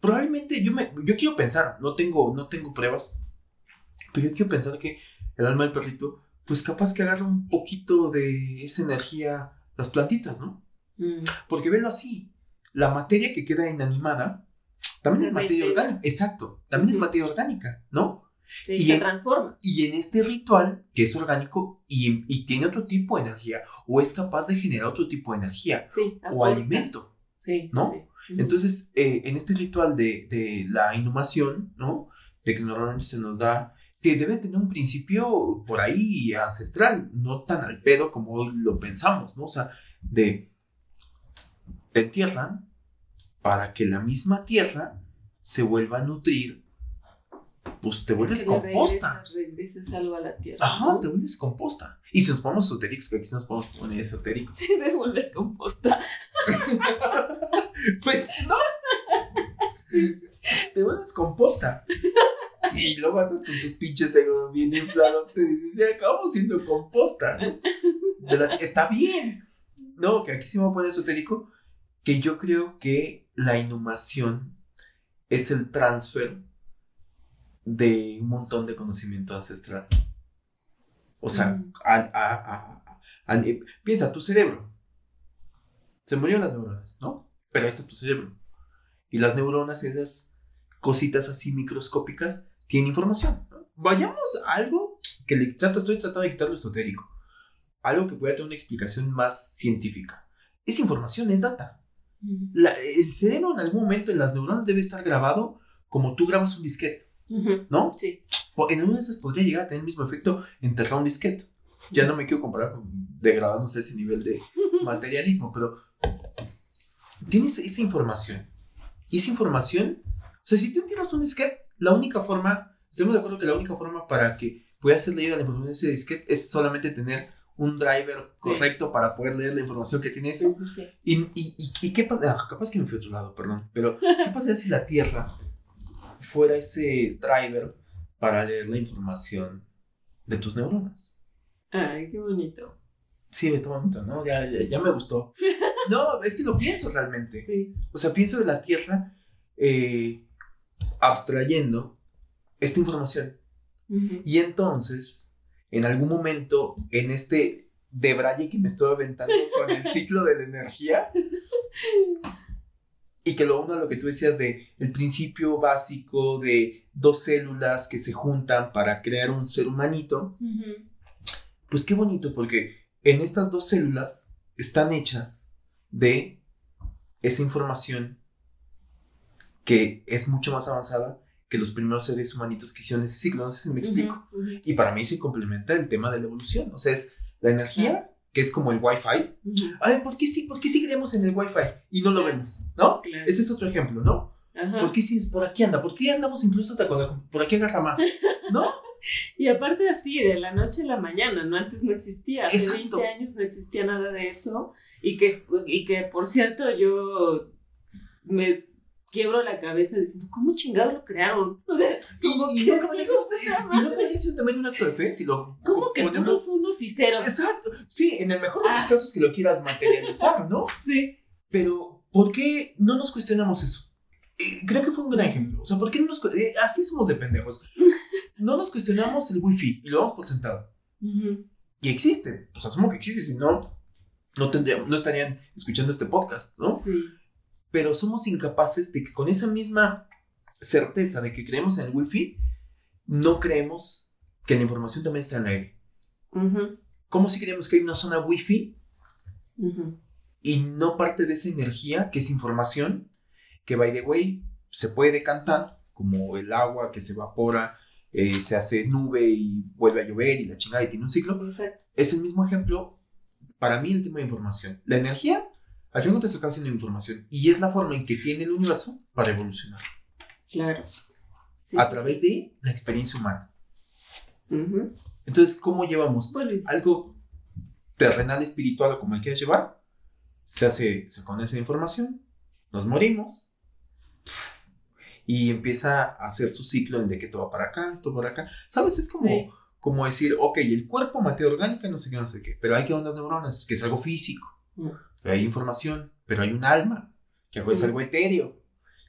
Speaker 1: Probablemente yo, me, yo quiero pensar, no tengo, no tengo pruebas, pero yo quiero pensar que el alma del perrito, pues capaz que agarra un poquito de esa energía las plantitas, ¿no? Mm. Porque velo así, la materia que queda inanimada también es materia orgánica, exacto, también es materia orgánica, ¿no?
Speaker 2: Sí, y se transforma.
Speaker 1: Y en este ritual, que es orgánico y, y, tiene otro tipo de energía, o es capaz de generar otro tipo de energía,
Speaker 2: sí,
Speaker 1: o alimento, sí, ¿no? Entonces, eh, en este ritual de, de, la inhumación, ¿no? De que normalmente se nos da, que debe tener un principio por ahí ancestral, no tan al pedo como lo pensamos, ¿no? O sea, de, te entierran, para que la misma tierra se vuelva a nutrir, pues te vuelves composta.
Speaker 2: Regresas, algo a la tierra.
Speaker 1: Ajá, te vuelves composta. Y si nos ponemos esotéricos, que aquí nos podemos poner esotéricos.
Speaker 2: Te vuelves composta.
Speaker 1: pues no. te vuelves composta. Y luego andas con tus pinches ego bien inflado, te dices, ya acabamos siendo composta. está bien. No, que aquí sí me voy a poner esotérico, que yo creo que la inhumación es el transfer de un montón de conocimiento ancestral. O sea, mm. piensa, tu cerebro. Se murieron las neuronas, ¿no? Pero ahí está tu cerebro. Y las neuronas, esas cositas así microscópicas, tienen información. Vayamos a algo que le trato, estoy tratando de quitar lo esotérico. Algo que pueda tener una explicación más científica. Es información, es data el cerebro en algún momento en las neuronas debe estar grabado como tú grabas un disquete, ¿no?
Speaker 2: Sí.
Speaker 1: En una de esas podría llegar a tener el mismo efecto enterrar un disquete. Ya no me quiero comparar con de grabar, no sé, ese nivel de materialismo, pero tienes esa información. Y esa información, o sea, si tú entierras un disquete, la única forma, estamos de acuerdo que la única forma para que pueda ser leída la información de ese disquete es solamente tener un driver correcto para poder leer la información que tiene eso. y, y, y, qué pasa, ah, capaz que me fui a otro lado, perdón, pero ¿qué pasaría si la Tierra fuera ese driver para leer la información de tus neuronas?
Speaker 2: Ay, qué bonito.
Speaker 1: Sí, está bonito, ¿no? Ya, ya, me gustó. No, es que lo pienso realmente.
Speaker 2: Sí.
Speaker 1: O sea, pienso de la Tierra eh, abstrayendo esta información. Y entonces en algún momento en este debraye que me estoy aventando con el ciclo de la energía y que lo uno a lo que tú decías de el principio básico de dos células que se juntan para crear un ser humanito, pues qué bonito porque en estas dos células están hechas de esa información que es mucho más avanzada que los primeros seres humanitos que hicieron ese ciclo, no sé si me explico. Y para mí se complementa el tema de la evolución, o sea, es la energía, que es como el Wi-Fi. Ay, ¿por qué sí, por qué sí creemos en el Wi-Fi y no lo vemos, no? Ese es otro ejemplo, ¿no? ¿Por qué sí, por aquí anda? ¿Por qué andamos incluso hasta cuando, por aquí agarra más? ¿No?
Speaker 2: y aparte así, de la noche a la mañana, ¿no? Antes no existía, hace 20 años no existía nada de eso. Y que, y que por cierto, yo me quiebro la cabeza diciendo, ¿cómo chingado lo crearon? O sea, como
Speaker 1: y, que... no creo eso también un acto de fe, si lo
Speaker 2: ¿Cómo que ponemos unos y ceros?
Speaker 1: Exacto. Sí, en el mejor de los ah. casos que lo quieras materializar, ¿no?
Speaker 2: Sí.
Speaker 1: Pero, ¿por qué no nos cuestionamos eso? Eh, creo que fue un gran ejemplo. O sea, ¿por qué no nos... Eh, así somos de pendejos. No nos cuestionamos el wifi y lo damos por sentado. Y existe. Pues asumo que existe, si no, no, tendríamos, no estarían escuchando este podcast, ¿no?
Speaker 2: Sí
Speaker 1: pero somos incapaces de que con esa misma certeza de que creemos en el wifi, no creemos que la información también está en el aire. ¿Cómo si creemos que hay una zona wifi y no parte de esa energía que es información que, by the way, se puede decantar como el agua que se evapora, eh, se hace nube y vuelve a llover y la chingada y tiene un ciclo? Es el mismo ejemplo para mí el tema de información. La energía al final te acaba siendo información y es la forma en que tiene el universo para evolucionar.
Speaker 2: Claro.
Speaker 1: a través de la experiencia humana. Entonces, ¿cómo llevamos algo terrenal, espiritual o como el quieras llevar? Se hace, se conoce la información, nos morimos y empieza a hacer su ciclo en de que esto va para acá, esto va para acá. ¿Sabes? Es como, como decir, ok, el cuerpo, materia orgánica, no sé qué, no sé qué, pero hay que las neuronas, que es algo físico. Mm. Hay información, pero hay un alma, que es algo etéreo.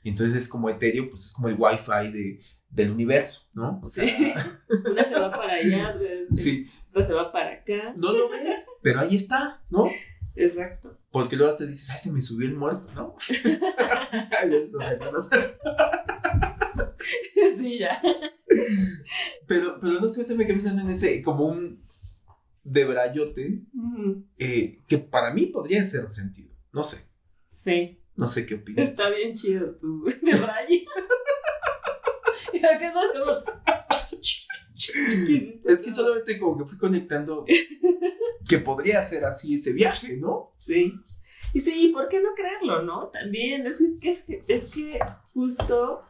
Speaker 1: Y entonces es como etéreo, pues es como el wifi de, del universo, ¿no?
Speaker 2: sí. Una se va para allá, sí. otra se va para acá.
Speaker 1: No lo ves, pero ahí está, ¿no?
Speaker 2: Exacto.
Speaker 1: Porque luego hasta dices, ay, se me subió el muerto, ¿no?
Speaker 2: sí, ya.
Speaker 1: Pero, pero no sé, te me quedé pensando en ese, como un debrayote, eh, que para mí podría ser sentido. No sé.
Speaker 2: Sí.
Speaker 1: No sé qué opinas.
Speaker 2: Está bien chido tu quedó como...
Speaker 1: es que solamente como que fui conectando que podría ser así ese viaje, ¿no?
Speaker 2: Sí. Y sí, ¿por qué no creerlo, no? También, es, que, es, que, es que justo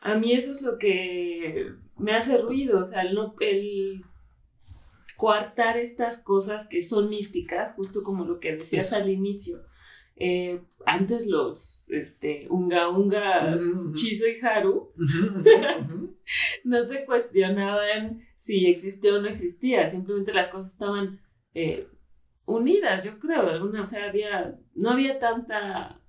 Speaker 2: a mí eso es lo que me hace ruido, o sea, el, no, el coartar estas cosas que son místicas, justo como lo que decías al inicio. Eh, antes los este, unga ungas, Chizo y Haru, no se cuestionaban si existía o no existía, simplemente las cosas estaban eh, unidas, yo creo, alguna, o sea, había, no había tanta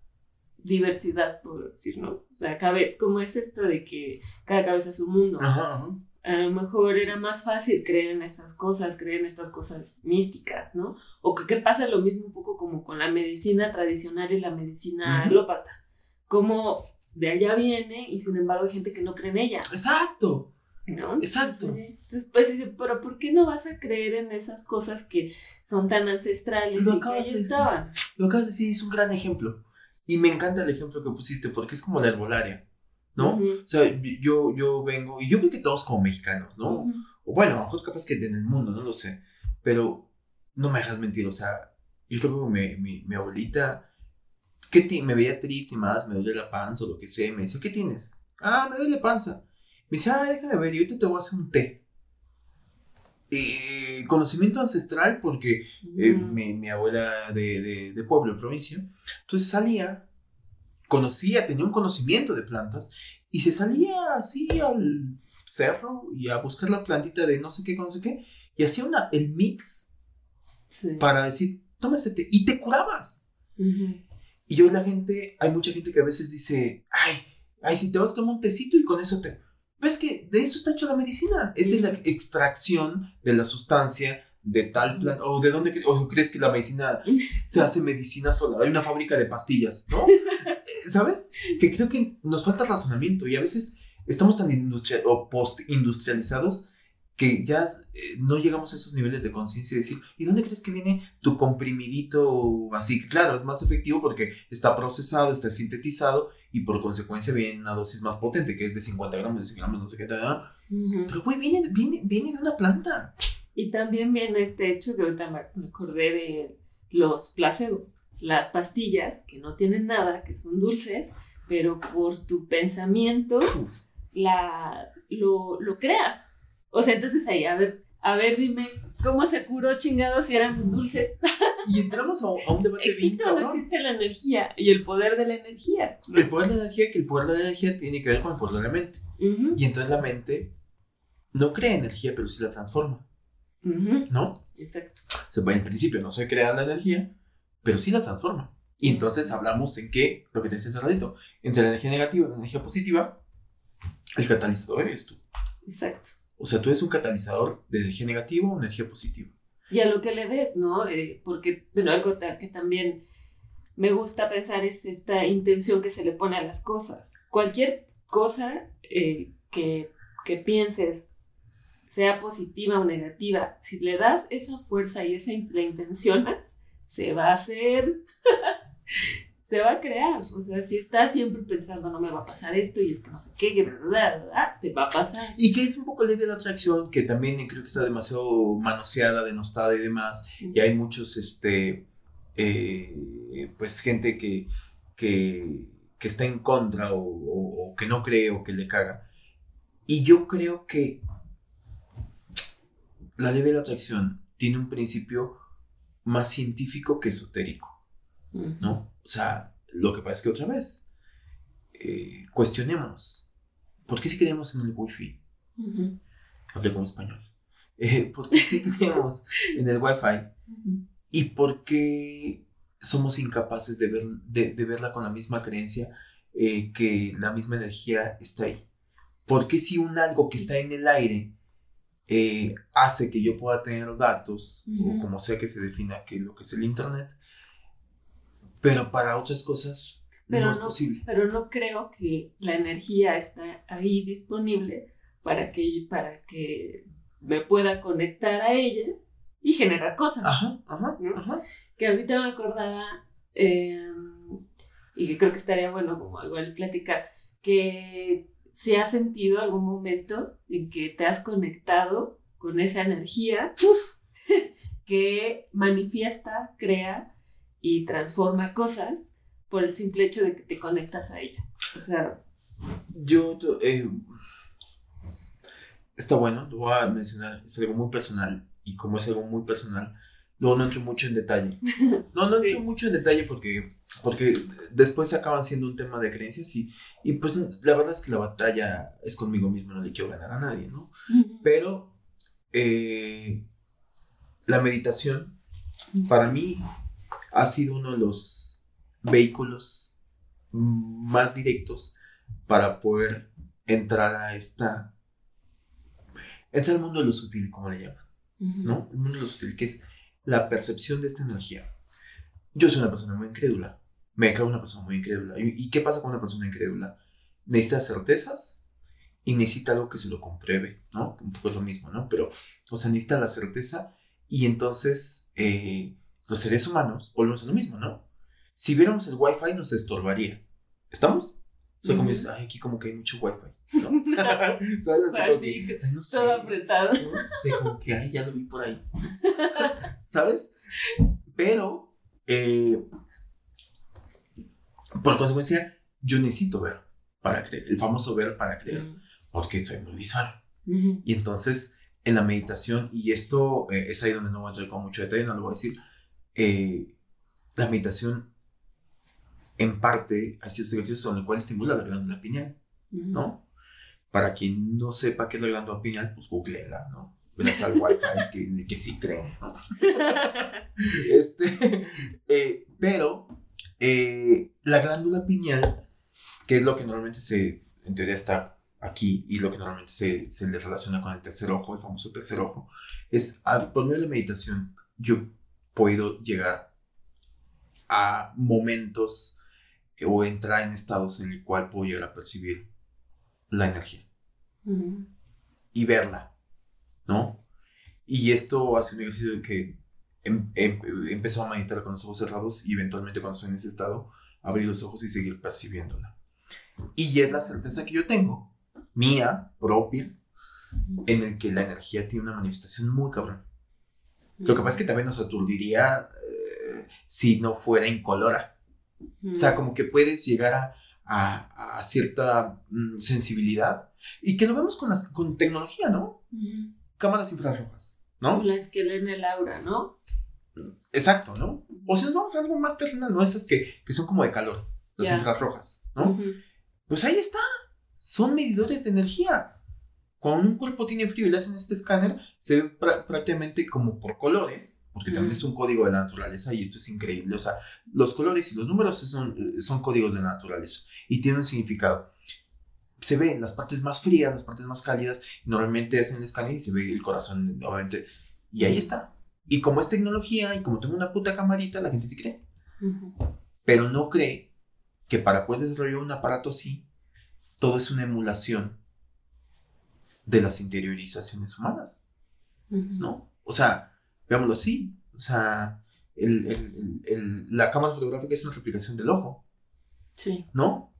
Speaker 2: diversidad, por decir, ¿no? O sea, cabe, como es esto de que cada cabeza es un mundo. A lo mejor era más fácil creer en estas cosas, creer en estas cosas místicas, ¿no? O que, pasa lo mismo un poco como con la medicina tradicional y la medicina alópata. Como de allá viene y sin embargo hay gente que no cree en ella.
Speaker 1: Exacto.
Speaker 2: ¿no?
Speaker 1: Exacto.
Speaker 2: Entonces, pues, pero ¿por qué no vas a creer en esas cosas que son tan ancestrales y que ahí estaban?
Speaker 1: Lo que acabas de decir es un gran ejemplo. Y me encanta el ejemplo que pusiste porque es como la herbolaria, ¿no? O sea, yo, yo vengo, y yo creo que todos como mexicanos, ¿no? O bueno, a lo mejor capaz que en el mundo, no lo sé. Pero no me dejas mentir, o sea, yo creo que mi, mi, abuelita, ¿qué me veía triste y más, me duele la panza o lo que sea, me decía, ¿qué tienes? Ah, me duele la panza. Me dice, ah, déjame ver, y ahorita te voy a hacer un té. Eh, conocimiento ancestral, porque eh, mi, abuela de, de, pueblo, provincia, entonces salía, conocía, tenía un conocimiento de plantas, y se salía así al cerro y a buscar la plantita de no sé qué, no sé qué, y hacía una, el mix para decir, toma ese té, y te curabas. Y hoy la gente, hay mucha gente que a veces dice, ay, ay, si te vas a tomar un tecito y con eso te es que de eso está hecho la medicina, es de la extracción de la sustancia de tal plan, o de dónde o crees que la medicina se hace medicina sola, hay una fábrica de pastillas, ¿no? ¿Sabes? Que creo que nos falta razonamiento y a veces estamos tan industrial o post-industrializados que ya eh, no llegamos a esos niveles de conciencia y decir, ¿y dónde crees que viene tu comprimidito así? Claro, es más efectivo porque está procesado, está sintetizado y por consecuencia viene una dosis más potente, que es de 50 gramos, de 100 gramos, no sé qué tal. Pero, güey, viene, viene, viene de una planta.
Speaker 2: Y también viene este hecho que ahorita me acordé de los placebos, las pastillas que no tienen nada, que son dulces, pero por tu pensamiento la, lo, lo creas. O sea, entonces ahí, a ver, a ver, dime, ¿cómo se curó chingados si eran dulces?
Speaker 1: Y entramos a, un debate
Speaker 2: ¿Existe o no existe la energía? Y el poder de la energía.
Speaker 1: El poder de la energía, que el poder de la energía tiene que ver con el poder de la mente. Y entonces la mente no crea energía, pero sí la transforma. ¿No?
Speaker 2: Exacto.
Speaker 1: O sea, en principio no se crea la energía, pero sí la transforma. Y entonces hablamos en que, lo que te decía hace ratito, entre la energía negativa y la energía positiva, el catalizador eres tú.
Speaker 2: Exacto.
Speaker 1: O sea, tú eres un catalizador de energía negativa o energía positiva.
Speaker 2: Y a lo que le des, ¿no? Eh, porque, bueno, algo que también me gusta pensar es esta intención que se le pone a las cosas. Cualquier cosa eh, que, que pienses, sea positiva o negativa, si le das esa fuerza y esa la intencionas, se va a hacer se va a crear. O sea, si estás siempre pensando, no me va a pasar esto y es que no sé qué, que verdad, te va a pasar.
Speaker 1: Y que es un poco ley de la atracción, que también creo que está demasiado manoseada, denostada y demás. Y hay muchos, este, eh, pues gente que, que, que, está en contra o, o que no cree o que le caga. Y yo creo que la ley de la atracción tiene un principio más científico que esotérico, ¿no? O sea, lo que pasa es que otra vez, eh, cuestionemos. ¿Por qué si creemos en el wifi? Uh Hablé con español. Eh, ¿Por qué si creemos en el wifi? ¿Y por qué somos incapaces de, ver, de, verla con la misma creencia eh, que la misma energía está ahí? ¿Por qué si un algo que está en el aire eh, hace que yo pueda tener datos, o como sea que se defina que lo que es el Internet, pero para otras cosas
Speaker 2: pero
Speaker 1: no, es posible.
Speaker 2: Pero no creo que la energía está ahí disponible para que, para que me pueda conectar a ella y generar cosas. Ajá, ajá, ajá. Que ahorita me acordaba, em, y que creo que estaría bueno como igual platicar, que se ha sentido algún momento en que te has conectado con esa energía que manifiesta, crea y transforma cosas por el simple hecho de que te conectas a ella. Claro.
Speaker 1: Yo, eh, está bueno, lo voy a mencionar, es algo muy personal y como es algo muy personal, luego no entro mucho en detalle. No, no entro mucho en detalle porque, porque después acaban siendo un tema de creencias y, y pues la verdad es que la batalla es conmigo mismo, no le quiero ganar a nadie, ¿no? Pero eh, la meditación para mí ha sido uno de los vehículos más directos para poder entrar a esta entrar al mundo de lo sutil como le llaman ¿no? El mundo de lo sutil que es la percepción de esta energía yo soy una persona muy incrédula me declaro una persona muy incrédula. ¿Y, qué pasa con una persona incrédula? Necesita certezas y necesita algo que se lo compruebe, ¿no? Un poco es lo mismo, ¿no? Pero, o sea, necesita la certeza y entonces eh, los seres humanos volvemos a lo mismo, ¿no? Si viéramos el wifi nos estorbaría. ¿Estamos? O sea, como dices, ay, aquí como que hay mucho wifi, ¿no? ¿Sabes?
Speaker 2: Así, no sé, todo apretado.
Speaker 1: ¿no? O sea, como que, ay, ya lo vi por ahí. ¿Sabes? Pero, eh, por consecuencia, yo necesito ver para creer, el famoso ver para creer, porque soy muy visual. Y entonces, en la meditación, y esto eh, es ahí donde no voy a entrar con mucho detalle, no lo voy a decir, eh, la meditación en parte hay ciertos ejercicios con los cuales estimula la glándula pineal, ¿no? Para quien no sepa qué es la glándula pineal, pues googleela, ¿no? Verás al wifi que, en el que sí creen, ¿no? este, eh, pero eh, la glándula pineal, que es lo que normalmente se, en teoría está aquí y lo que normalmente se, se le relaciona con el tercer ojo, el famoso tercer ojo, es medio de la meditación yo puedo llegar a momentos o entrar en estados en el cual puedo llegar a percibir la energía y verla, ¿no? Y esto hace un ejercicio que em, em, empezó a meditar con los ojos cerrados y eventualmente cuando estoy en ese estado, abrir los ojos y seguir percibiéndola. Y es la certeza que yo tengo, mía, propia, en el que la energía tiene una manifestación muy cabrón. Lo que pasa es que también nos aturdiría eh, si no fuera incolora. O sea, como que puedes llegar a, a, cierta mm, sensibilidad y que lo vemos con, las, con tecnología, ¿no? Cámaras infrarrojas. ¿No?
Speaker 2: Las que leen el aura, ¿no?
Speaker 1: Exacto, ¿no? O si nos vamos a algo más terrenal, ¿no? Esas que, que son como de calor, las infrarrojas, ¿no? Pues ahí está, son medidores de energía. Cuando un cuerpo tiene frío y le hacen este escáner, se ve prácticamente como por colores, porque también es un código de la naturaleza y esto es increíble. O sea, los colores y los números son, son códigos de la naturaleza y tienen un significado se ve las partes más frías, las partes más cálidas, normalmente hacen el escáner y se ve el corazón, obviamente, y ahí está. Y como es tecnología y como tengo una puta camarita, la gente sí cree. Pero no cree que para poder desarrollar un aparato así, todo es una emulación de las interiorizaciones humanas. ¿No? O sea, veámoslo así. O sea, la cámara fotográfica es una replicación del ojo.
Speaker 2: Sí.
Speaker 1: ¿No?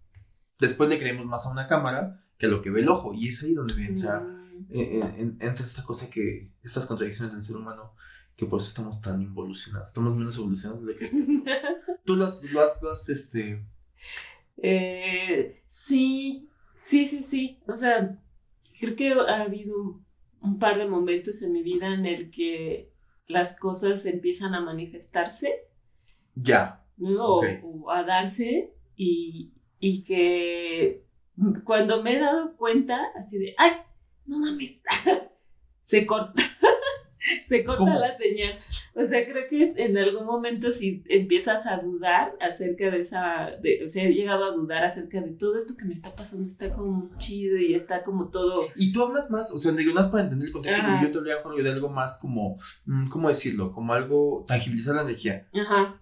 Speaker 1: Después le creemos más a una cámara que a lo que ve el ojo. Y es ahí donde entra, mm. eh, eh, entra esta cosa que, estas contradicciones del ser humano, que por eso estamos tan involucionados. Estamos menos evolucionados de que... ¿Tú lo has, lo este...
Speaker 2: Eh, sí, sí, sí, sí. O sea, creo que ha habido un par de momentos en mi vida en el que las cosas empiezan a manifestarse.
Speaker 1: Ya.
Speaker 2: O, a darse y, y que cuando me he dado cuenta, así de, ay, no mames, se corta. se corta la señal. O sea, creo que en algún momento si empiezas a dudar acerca de esa, de, o sea, he llegado a dudar acerca de todo esto que me está pasando, está como muy chido y está como todo...
Speaker 1: Y tú hablas más, o sea, digo, no es para entender el contexto, pero yo te voy a de algo más como, mm, ¿cómo decirlo? Como algo, tangibilizar la energía. Ajá.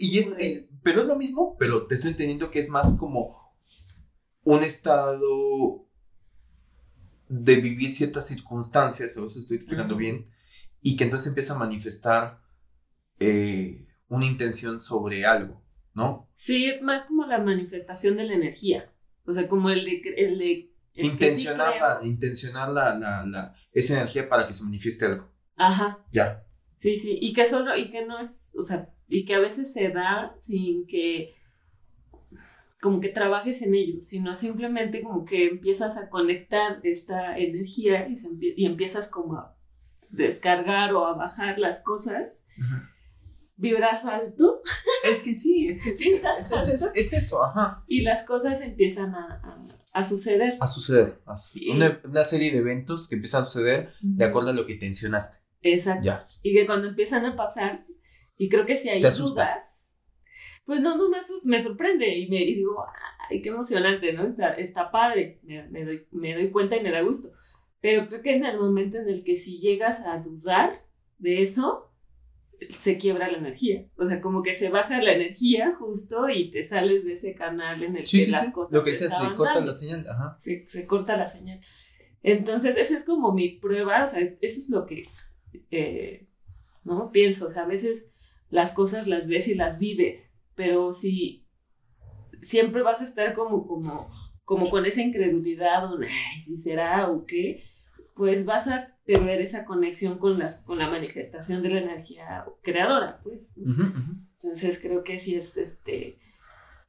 Speaker 1: y es, eh, pero es lo mismo, pero te estoy entendiendo que es más como un estado de vivir ciertas circunstancias, o eso estoy explicando bien, y que entonces empieza a manifestar eh, una intención sobre algo, ¿no?
Speaker 2: Sí, es más como la manifestación de la energía, o sea, como el de... El de
Speaker 1: intencionar, la, intencionar la, esa energía para que se manifieste algo.
Speaker 2: Ajá. Ya. Sí, sí, y que solo, y que no es, o sea, y que a veces se da sin que como que trabajes en ello, sino simplemente como que empiezas a conectar esta energía y, y empiezas como a descargar o a bajar las cosas, vibras alto.
Speaker 1: Es que sí, es que sí, es, eso, ajá.
Speaker 2: Y las cosas empiezan a, a, suceder.
Speaker 1: A suceder, una, serie de eventos que empiezan a suceder de acuerdo a lo que intencionaste.
Speaker 2: Exacto. Y que cuando empiezan a pasar, y creo que si hay dudas, pues no, no me, me sorprende y, me, digo, ay, qué emocionante, ¿no? Está, está padre, me, doy, me doy cuenta y me da gusto. Pero creo que en el momento en el que si llegas a dudar de eso, se quiebra la energía. O sea, como que se baja la energía justo y te sales de ese canal en el que las cosas.
Speaker 1: Lo que dices, se corta la señal. Ajá.
Speaker 2: Se, se, corta la señal. Entonces, esa es como mi prueba. O sea, eso es lo que eh, ¿no? pienso. O sea, a veces las cosas las ves y las vives, pero si siempre vas a estar como, como como con esa incredulidad, un, ay, si será o qué, pues vas a perder esa conexión con, las, con la manifestación de la energía creadora, pues. Entonces creo que sí es, este,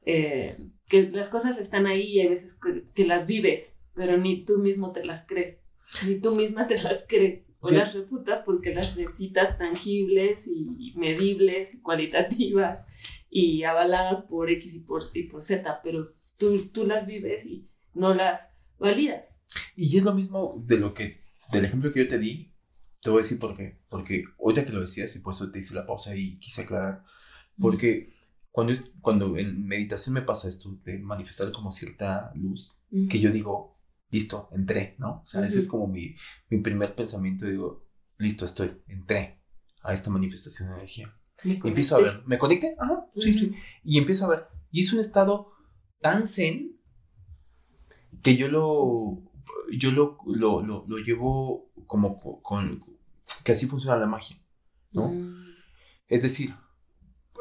Speaker 2: eh, que las cosas están ahí y hay veces que, las vives, pero ni tú mismo te las crees, ni tú misma te las crees. O las refutas porque las necesitas tangibles y medibles y cualitativas y avaladas por X y por, y por Z, pero tú, las vives y no las validas.
Speaker 1: Y es lo mismo de lo que, del ejemplo que yo te di, te voy a decir por qué. Porque ahorita que lo decías y por eso te hice la pausa y quise aclarar. Porque cuando, es, cuando en meditación me pasa esto de manifestar como cierta luz, que yo digo, listo, entré, ¿no? O sea, ese es como mi, mi primer pensamiento, digo, listo, estoy, entré a esta manifestación de energía. empiezo a ver, ¿me conecté? Ajá, sí, sí. Y empiezo a ver. Y es un estado tan zen que yo lo, yo lo, lo, lo, llevo como con, que así funciona la magia, ¿no? Mm. Es decir,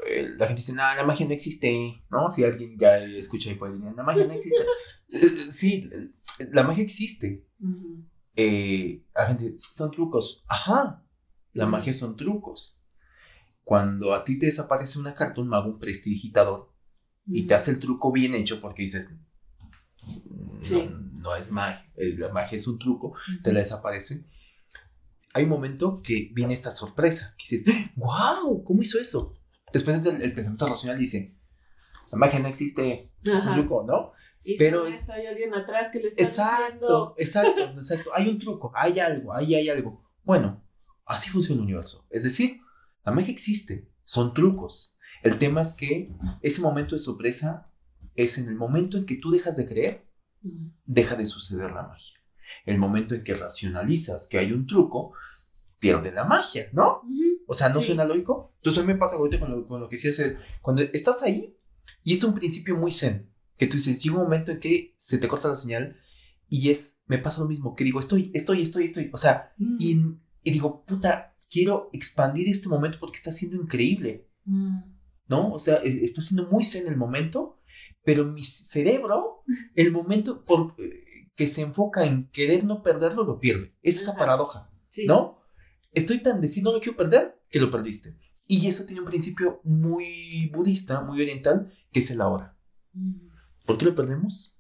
Speaker 1: eh, la gente dice, no, la magia no existe, ¿no? Si alguien ya escucha y puede decir, la magia no existe. Eh, sí, la magia existe. Eh, la gente son trucos. Ajá, la magia son trucos. Cuando a ti te desaparece una carta, un mago, un prestidigitador, y te hace el truco bien hecho porque dices, no, es magia, eh, la magia es un truco, te la desaparece. Hay un momento que viene esta sorpresa, que dices, wow, ¿cómo hizo eso? Después el, pensamiento racional dice, la magia no existe, es un truco, ¿no?
Speaker 2: Pero es, hay alguien atrás que le está
Speaker 1: Exacto, exacto, exacto. Hay un truco, hay algo, ahí hay algo. Bueno, así funciona el universo. Es decir, la magia existe, son trucos. El tema es que ese momento de sorpresa es en el momento en que tú dejas de creer, deja de suceder la magia. El momento en que racionalizas que hay un truco, pierde la magia, ¿no? O sea, ¿no suena lógico? Entonces a mí me pasa ahorita con lo, con lo que decías, cuando estás ahí y es un principio muy zen, que tú dices, llega un momento en que se te corta la señal y es, me pasa lo mismo, que digo, estoy, estoy, estoy, estoy, o sea, mm. y, y, digo, puta, quiero expandir este momento porque está siendo increíble. Mm. ¿no? O sea, e, está siendo muy zen el momento, pero mi cerebro, el momento por, eh, que se enfoca en querer no perderlo, lo pierde. Es esa paradoja, ¿no? Estoy tan decidido, no lo quiero perder, que lo perdiste. Y eso tiene un principio muy budista, muy oriental, que es el ahora. Mm. ¿Por qué lo perdemos?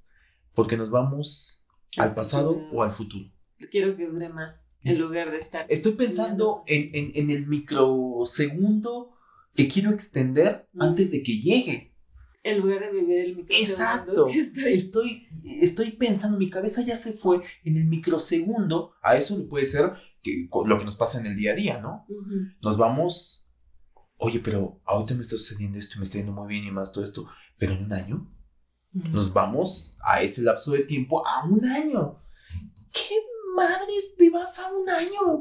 Speaker 1: Porque nos vamos al pasado o al futuro.
Speaker 2: Quiero que dure más en lugar de estar.
Speaker 1: Estoy pensando en, en, en el microsegundo que quiero extender antes de que llegue.
Speaker 2: en lugar de vivir el
Speaker 1: microsegundo. Exacto. Estoy... estoy... pensando, mi cabeza ya se fue en el microsegundo. A eso le puede ser que, lo que nos pasa en el día a día, ¿no? Nos vamos, oye, pero ahorita me está sucediendo esto, me está yendo muy bien y más todo esto, pero en un año nos vamos a ese lapso de tiempo a un año. ¿Qué madres te vas a un año?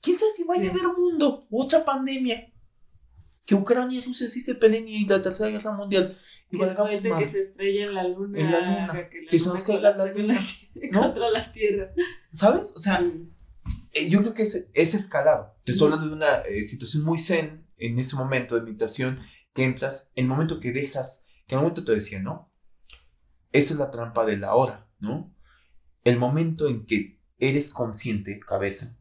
Speaker 1: ¿Quién sabe si vaya a haber mundo? Otra pandemia que Ucrania y Rusia sí se peleen y la tercera guerra mundial. Y
Speaker 2: valgamos que se estrella en la luna.
Speaker 1: En la luna. Que, se nos caiga la luna.
Speaker 2: Contra la tierra.
Speaker 1: ¿Sabes? O sea, eh, yo creo que es, es escalado. Te estoy hablando de una eh, situación muy zen en ese momento de meditación que entras, el momento que dejas, que en el momento te decía, ¿no? Esa es la trampa de la hora, ¿no? El momento en que eres consciente, cabeza,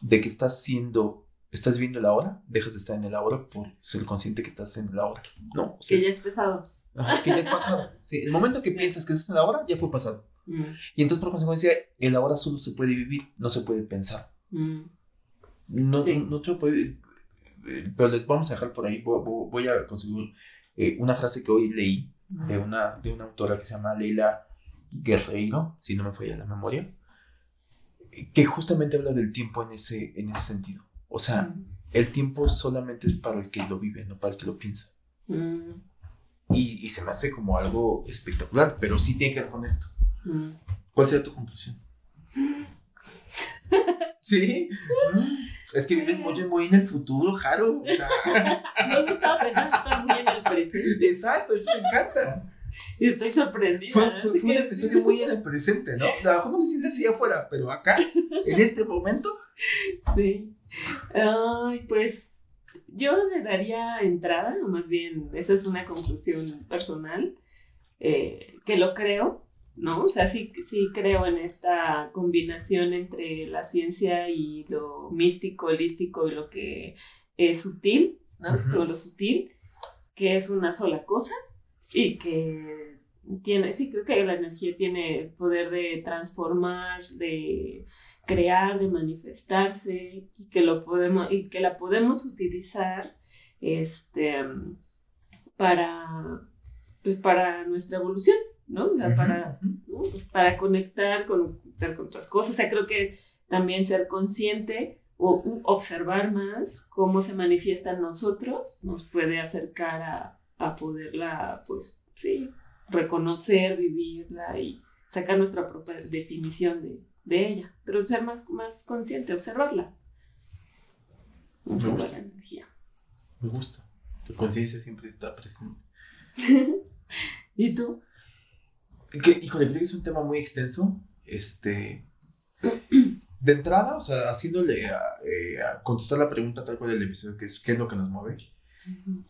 Speaker 1: de que estás siendo estás viendo la hora, dejas de estar en el ahora por ser consciente que estás en la hora. No.
Speaker 2: que ya es pesado.
Speaker 1: que ya es pasado. Sí, el momento que piensas que estás en la hora, ya fue pasado. Mm. Y entonces, por consecuencia, el ahora solo se puede vivir, no se puede pensar. Mm. No, no, te lo puede. Pero les vamos a dejar por ahí. Voy, a conseguir eh, una frase que hoy leí de una, de una autora que se llama Leila Guerreiro, si no me falla la memoria, que justamente habla del tiempo en ese, en ese sentido. O sea, el tiempo solamente es para el que lo vive, no para el que lo piensa. Mm. y, se me hace como algo espectacular, pero sí tiene que ver con esto. Mm. ¿Cuál sería tu conclusión? ¿Sí? Mm. Es que vives muy, muy en el futuro, Jaro. O sea.
Speaker 2: no me estaba pensando tan muy en el presente.
Speaker 1: Exacto, eso me encanta.
Speaker 2: Y estoy sorprendida.
Speaker 1: Fue, fue, un episodio muy en el presente, ¿no? A lo mejor no se siente así afuera, pero acá, en este momento.
Speaker 2: Sí. Ay, pues yo le daría entrada, o más bien, esa es una conclusión personal, eh, que lo creo, ¿no? O sea, sí, sí creo en esta combinación entre la ciencia y lo místico, holístico y lo que es sutil, ¿no? O lo sutil, que es una sola cosa y que tiene, sí, creo que la energía tiene el poder de transformar, de crear, de manifestarse y que lo podemos y que la podemos utilizar este para pues para nuestra evolución, ¿no? O sea, para, pues, para conectar con, con otras cosas. O sea, creo que también ser consciente o observar más cómo se manifiesta en nosotros nos puede acercar a, a poderla, pues, sí, reconocer, vivirla y sacar nuestra propia definición de, de ella, pero ser más, más consciente, observarla. Observar la energía.
Speaker 1: Me gusta. Tu conciencia siempre está presente.
Speaker 2: ¿Y tú?
Speaker 1: Que, híjole, creo que es un tema muy extenso. Este. De entrada, o sea, haciéndole a, eh, contestar la pregunta tal cual del episodio, que es ¿qué es lo que nos mueve?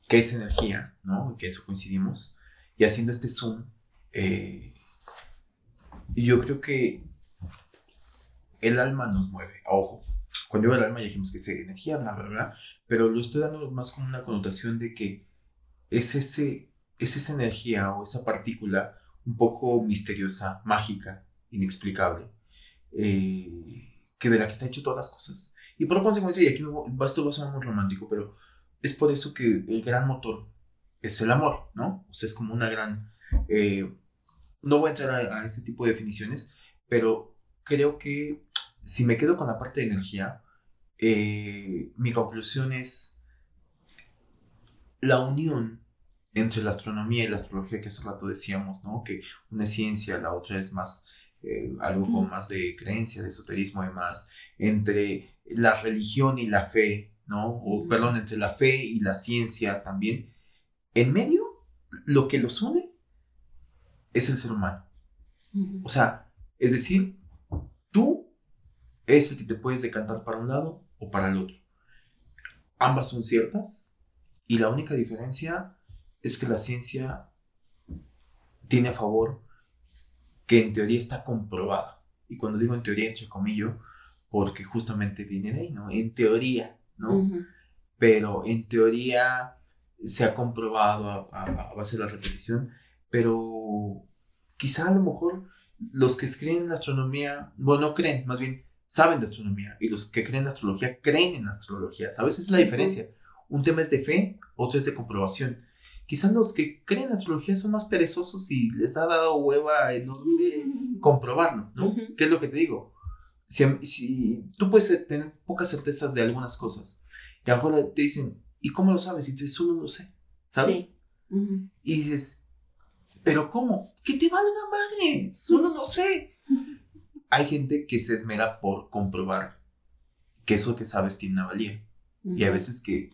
Speaker 1: ¿Qué es energía? ¿No? Que eso coincidimos. Y haciendo este zoom, eh, yo creo que el alma nos mueve. Ojo, cuando digo el alma ya dijimos que es energía, bla, bla, bla, pero lo estoy dando más como una connotación de que es, ese, es esa energía o esa partícula un poco misteriosa, mágica, inexplicable, eh, que de la que está hecho todas las cosas. Y por consecuencia, y aquí esto va a sonar muy romántico, pero es por eso que el gran motor es el amor, ¿no? O sea, es como una gran... Eh, no voy a entrar a, a ese tipo de definiciones, pero creo que si me quedo con la parte de energía, eh, mi conclusión es la unión entre la astronomía y la astrología que hace rato decíamos, ¿no? Que una es ciencia, la otra es más eh, algo con más de creencia, de esoterismo y más, entre la religión y la fe, ¿no? O perdón, entre la fe y la ciencia también. En medio, lo que los une es el ser humano. O sea, es decir, tú es el que te puedes decantar para un lado o para el otro. Ambas son ciertas y la única diferencia es que la ciencia tiene a favor que en teoría está comprobada. Y cuando digo en teoría, entre comillas, porque justamente viene de ahí, ¿no? En teoría, ¿no? Pero en teoría se ha comprobado a, a, base de la repetición, pero quizá a lo mejor los que creen en la astronomía, bueno, no creen, más bien saben de astronomía y los que creen en astrología creen en astrología, ¿sabes? Esa es la diferencia. Un tema es de fe, otro es de comprobación. Quizás los que creen en astrología son más perezosos y les ha dado hueva enorme comprobarlo, ¿no? ¿Qué es lo que te digo? Si, si tú puedes tener pocas certezas de algunas cosas, y ahora te dicen, ¿y cómo lo sabes? Y tú dices, solo lo sé, ¿sabes? Y dices, ¿pero cómo? Que te valga madre, solo lo sé. Hay gente que se esmera por comprobar que eso que sabes tiene una valía. Y hay veces que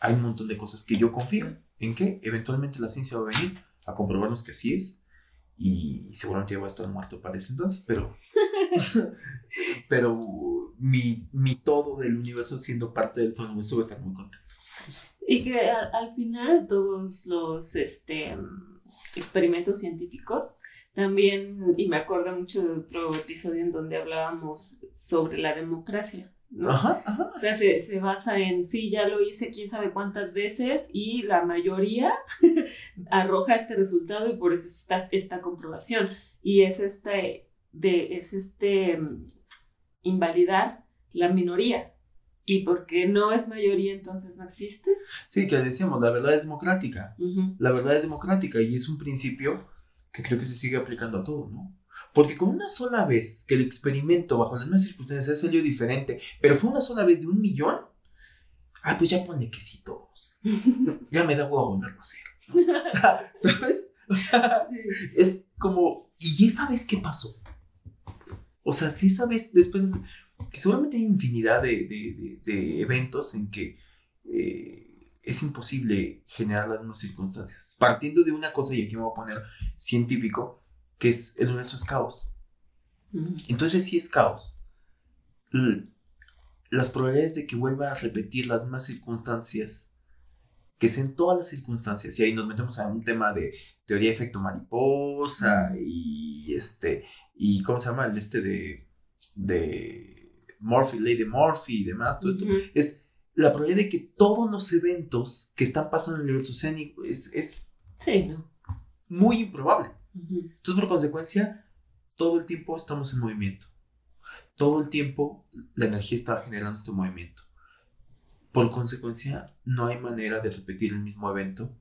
Speaker 1: hay un montón de cosas que yo confío en que eventualmente la ciencia va a venir a comprobarnos que así es. Y seguramente ya voy a estar muerto para ese entonces, pero. pero mi, mi, todo del universo siendo parte del todo el universo va a estar muy contento.
Speaker 2: Y que al, final todos los este, experimentos científicos también, y me acuerdo mucho de otro episodio en donde hablábamos sobre la democracia. Ajá, ajá. O sea, se, basa en, sí, ya lo hice quién sabe cuántas veces y la mayoría arroja este resultado y por eso está esta comprobación. Y es este, de, es este mm, invalidar la minoría. ¿Y porque no es mayoría entonces no existe?
Speaker 1: Sí, que decíamos, la verdad es democrática. La verdad es democrática y es un principio que creo que se sigue aplicando a todo, ¿no? Porque con una sola vez que el experimento bajo las mismas circunstancias salió diferente, pero fue una sola vez de un millón, ah, pues ya pone que sí todos. ya me da huevo volverlo a hacer. ¿Sabes? O sea, es como, ¿y esa vez qué pasó? O sea, si esa vez después, que seguramente hay infinidad de, eventos en que eh, es imposible generar las mismas circunstancias. Partiendo de una cosa, y aquí me voy a poner científico, que es el universo es caos. Entonces, si es caos, las probabilidades de que vuelva a repetir las mismas circunstancias, que sean todas las circunstancias, y ahí nos metemos a un tema de teoría de efecto mariposa y este, y ¿cómo se llama? El este de, de Murphy, Lady Murphy y demás, todo esto, es la probabilidad de que todos los eventos que están pasando en el universo oceánico es, es muy improbable. Entonces, por consecuencia, todo el tiempo estamos en movimiento. Todo el tiempo la energía está generando este movimiento. Por consecuencia, no hay manera de repetir el mismo evento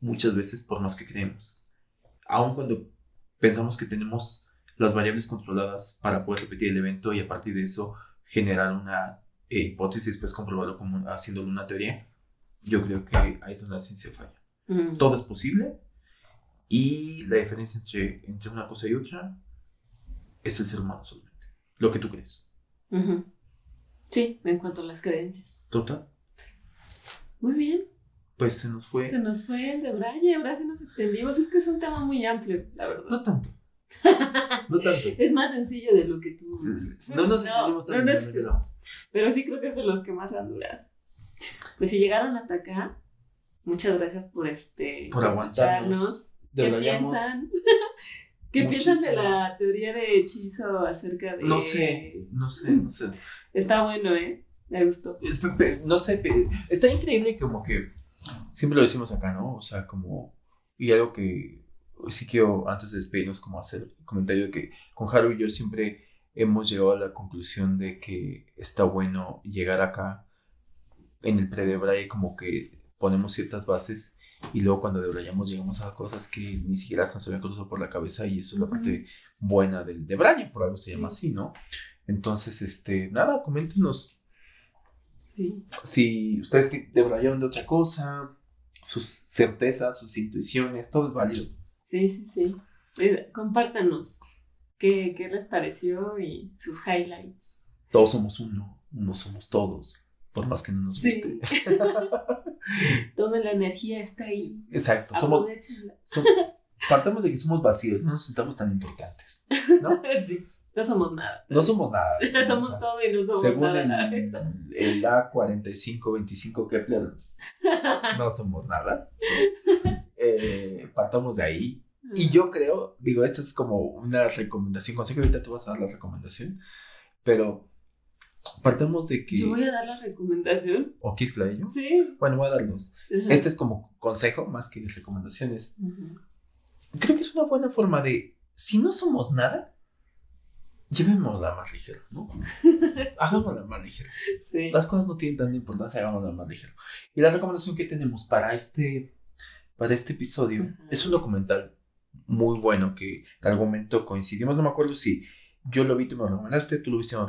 Speaker 1: muchas veces por más que creemos. Aun cuando pensamos que tenemos las variables controladas para poder repetir el evento y a partir de eso generar una eh, hipótesis y después comprobarlo como haciéndolo una teoría, yo creo que ahí es donde la ciencia falla. Todo es posible, y la diferencia entre, entre una cosa y otra es el ser humano solamente. Lo que tú crees.
Speaker 2: Sí, en cuanto a las creencias.
Speaker 1: Total.
Speaker 2: Muy bien.
Speaker 1: Pues se nos fue.
Speaker 2: Se nos fue de Braille, ahora sí nos extendimos. Es que es un tema muy amplio, la verdad.
Speaker 1: No tanto. No tanto.
Speaker 2: es más sencillo de lo que tú.
Speaker 1: No nos extendimos tanto. No,
Speaker 2: Pero sí creo que es de los que más han durado. Pues si llegaron hasta acá, muchas gracias por este.
Speaker 1: Por aguantarnos.
Speaker 2: ¿Qué piensan? ¿Qué piensan de la teoría de hechizo acerca de.?
Speaker 1: No sé, no sé, no sé.
Speaker 2: Está bueno, ¿eh? Me gustó.
Speaker 1: No sé, está increíble como que. Siempre lo decimos acá, ¿no? O sea, como. Y algo que sí quiero, antes de despedirnos, como hacer el comentario de que con Haru y yo siempre hemos llegado a la conclusión de que está bueno llegar acá en el pre como que ponemos ciertas bases y luego cuando debrayamos llegamos a cosas que ni siquiera se habían cruzado por la cabeza y eso es la parte buena del debraye, por algo se llama así, ¿no? Entonces, este, nada, coméntenos sí. si ustedes debrayaron de otra cosa, sus certezas, sus intuiciones, todo es válido.
Speaker 2: Sí, sí, sí. Eh, compártanos qué, qué les pareció y sus highlights.
Speaker 1: Todos somos uno, uno somos todos por más que no nos guste.
Speaker 2: Toda la energía está ahí.
Speaker 1: Exacto. Somos, partamos de que somos vacíos, no nos sentamos tan importantes. ¿no?
Speaker 2: sí. No somos nada.
Speaker 1: No somos nada.
Speaker 2: somos todo y no somos Según nada.
Speaker 1: El, el A4525 Kepler, no somos nada. Eh, partamos de ahí. Y yo creo, digo, esta es como una recomendación. Consejo, ahorita tú vas a dar la recomendación. Pero Partamos de que.
Speaker 2: Yo voy a dar la recomendación.
Speaker 1: ¿O quieres que la
Speaker 2: yo?
Speaker 1: Sí. Bueno, voy a darlos. Este es como consejo más que recomendaciones. Creo que es una buena forma de. Si no somos nada, llevémosla más ligero, ¿no? hagámosla más ligero. Sí. Las cosas no tienen tanta importancia, hagámosla más ligero. Y la recomendación que tenemos para este para este episodio. Es un documental muy bueno que en algún momento coincidimos, no me acuerdo si yo lo vi, tú me lo recomendaste, tú lo viste, me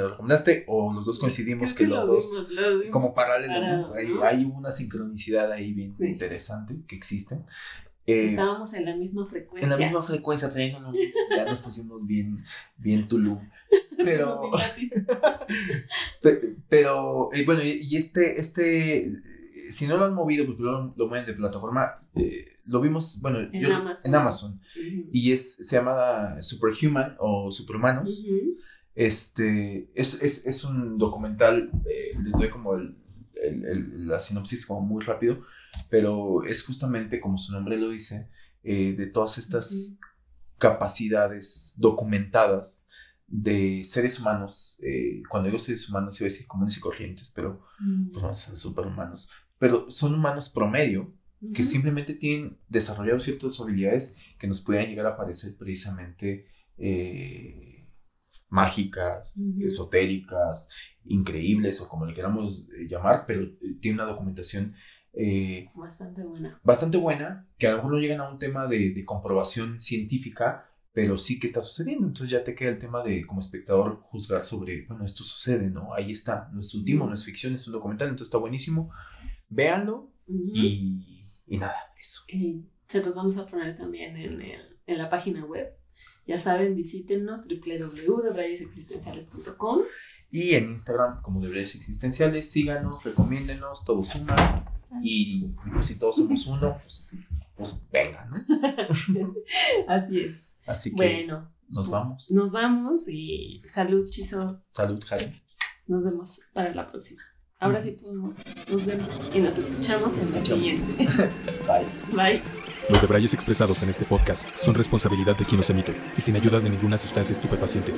Speaker 1: lo, recomendaste, o los dos coincidimos que, los dos, como paralelo, hay, una sincronicidad ahí bien interesante que existe.
Speaker 2: Eh, Estábamos en la misma frecuencia.
Speaker 1: En la misma frecuencia, trayendo lo mismo. Ya nos pusimos bien, bien Tulum. Pero. pero, eh, bueno, y este, este, si no lo han movido, porque lo, lo mueven de plataforma, eh, lo vimos, bueno, en Amazon. En Amazon. Y es, se llama Superhuman o Superhumanos. Este, es, es, es, un documental, les doy como el, el, la sinopsis como muy rápido pero es justamente como su nombre lo dice, eh, de todas estas capacidades documentadas de seres humanos, eh, cuando digo seres humanos iba a decir comunes y corrientes, pero pues, no son superhumanos, pero son humanos promedio que simplemente tienen desarrollado ciertas habilidades que nos puedan llegar a parecer precisamente eh, mágicas, esotéricas, increíbles o como le queramos llamar, pero tiene una documentación
Speaker 2: eh, bastante buena.
Speaker 1: Bastante buena, que a lo mejor no llegan a un tema de, comprobación científica, pero sí que está sucediendo. Entonces ya te queda el tema de, como espectador, juzgar sobre, bueno, esto sucede, ¿no? Ahí está, no es último, no es ficción, es un documental, entonces está buenísimo. Véanlo y, nada, eso.
Speaker 2: se los vamos a poner también en, en la página web. Ya saben, visítenos www.debrayesexistenciales.com
Speaker 1: y en Instagram como Debrayes Existenciales, síganos, recomiéndenos, todo suma. Y, pues si todos somos uno, pues, pues venga, ¿no?
Speaker 2: Así es.
Speaker 1: Así que bueno, nos vamos.
Speaker 2: Nos vamos y salud, Chiso.
Speaker 1: Salud, Jaime.
Speaker 2: Nos vemos para la próxima. Ahora sí podemos, nos vemos y nos escuchamos en la siguiente.
Speaker 1: Bye.
Speaker 2: Bye.
Speaker 3: Los debrayes expresados en este podcast son responsabilidad de quien los emite y sin ayuda de ninguna sustancia estupefaciente.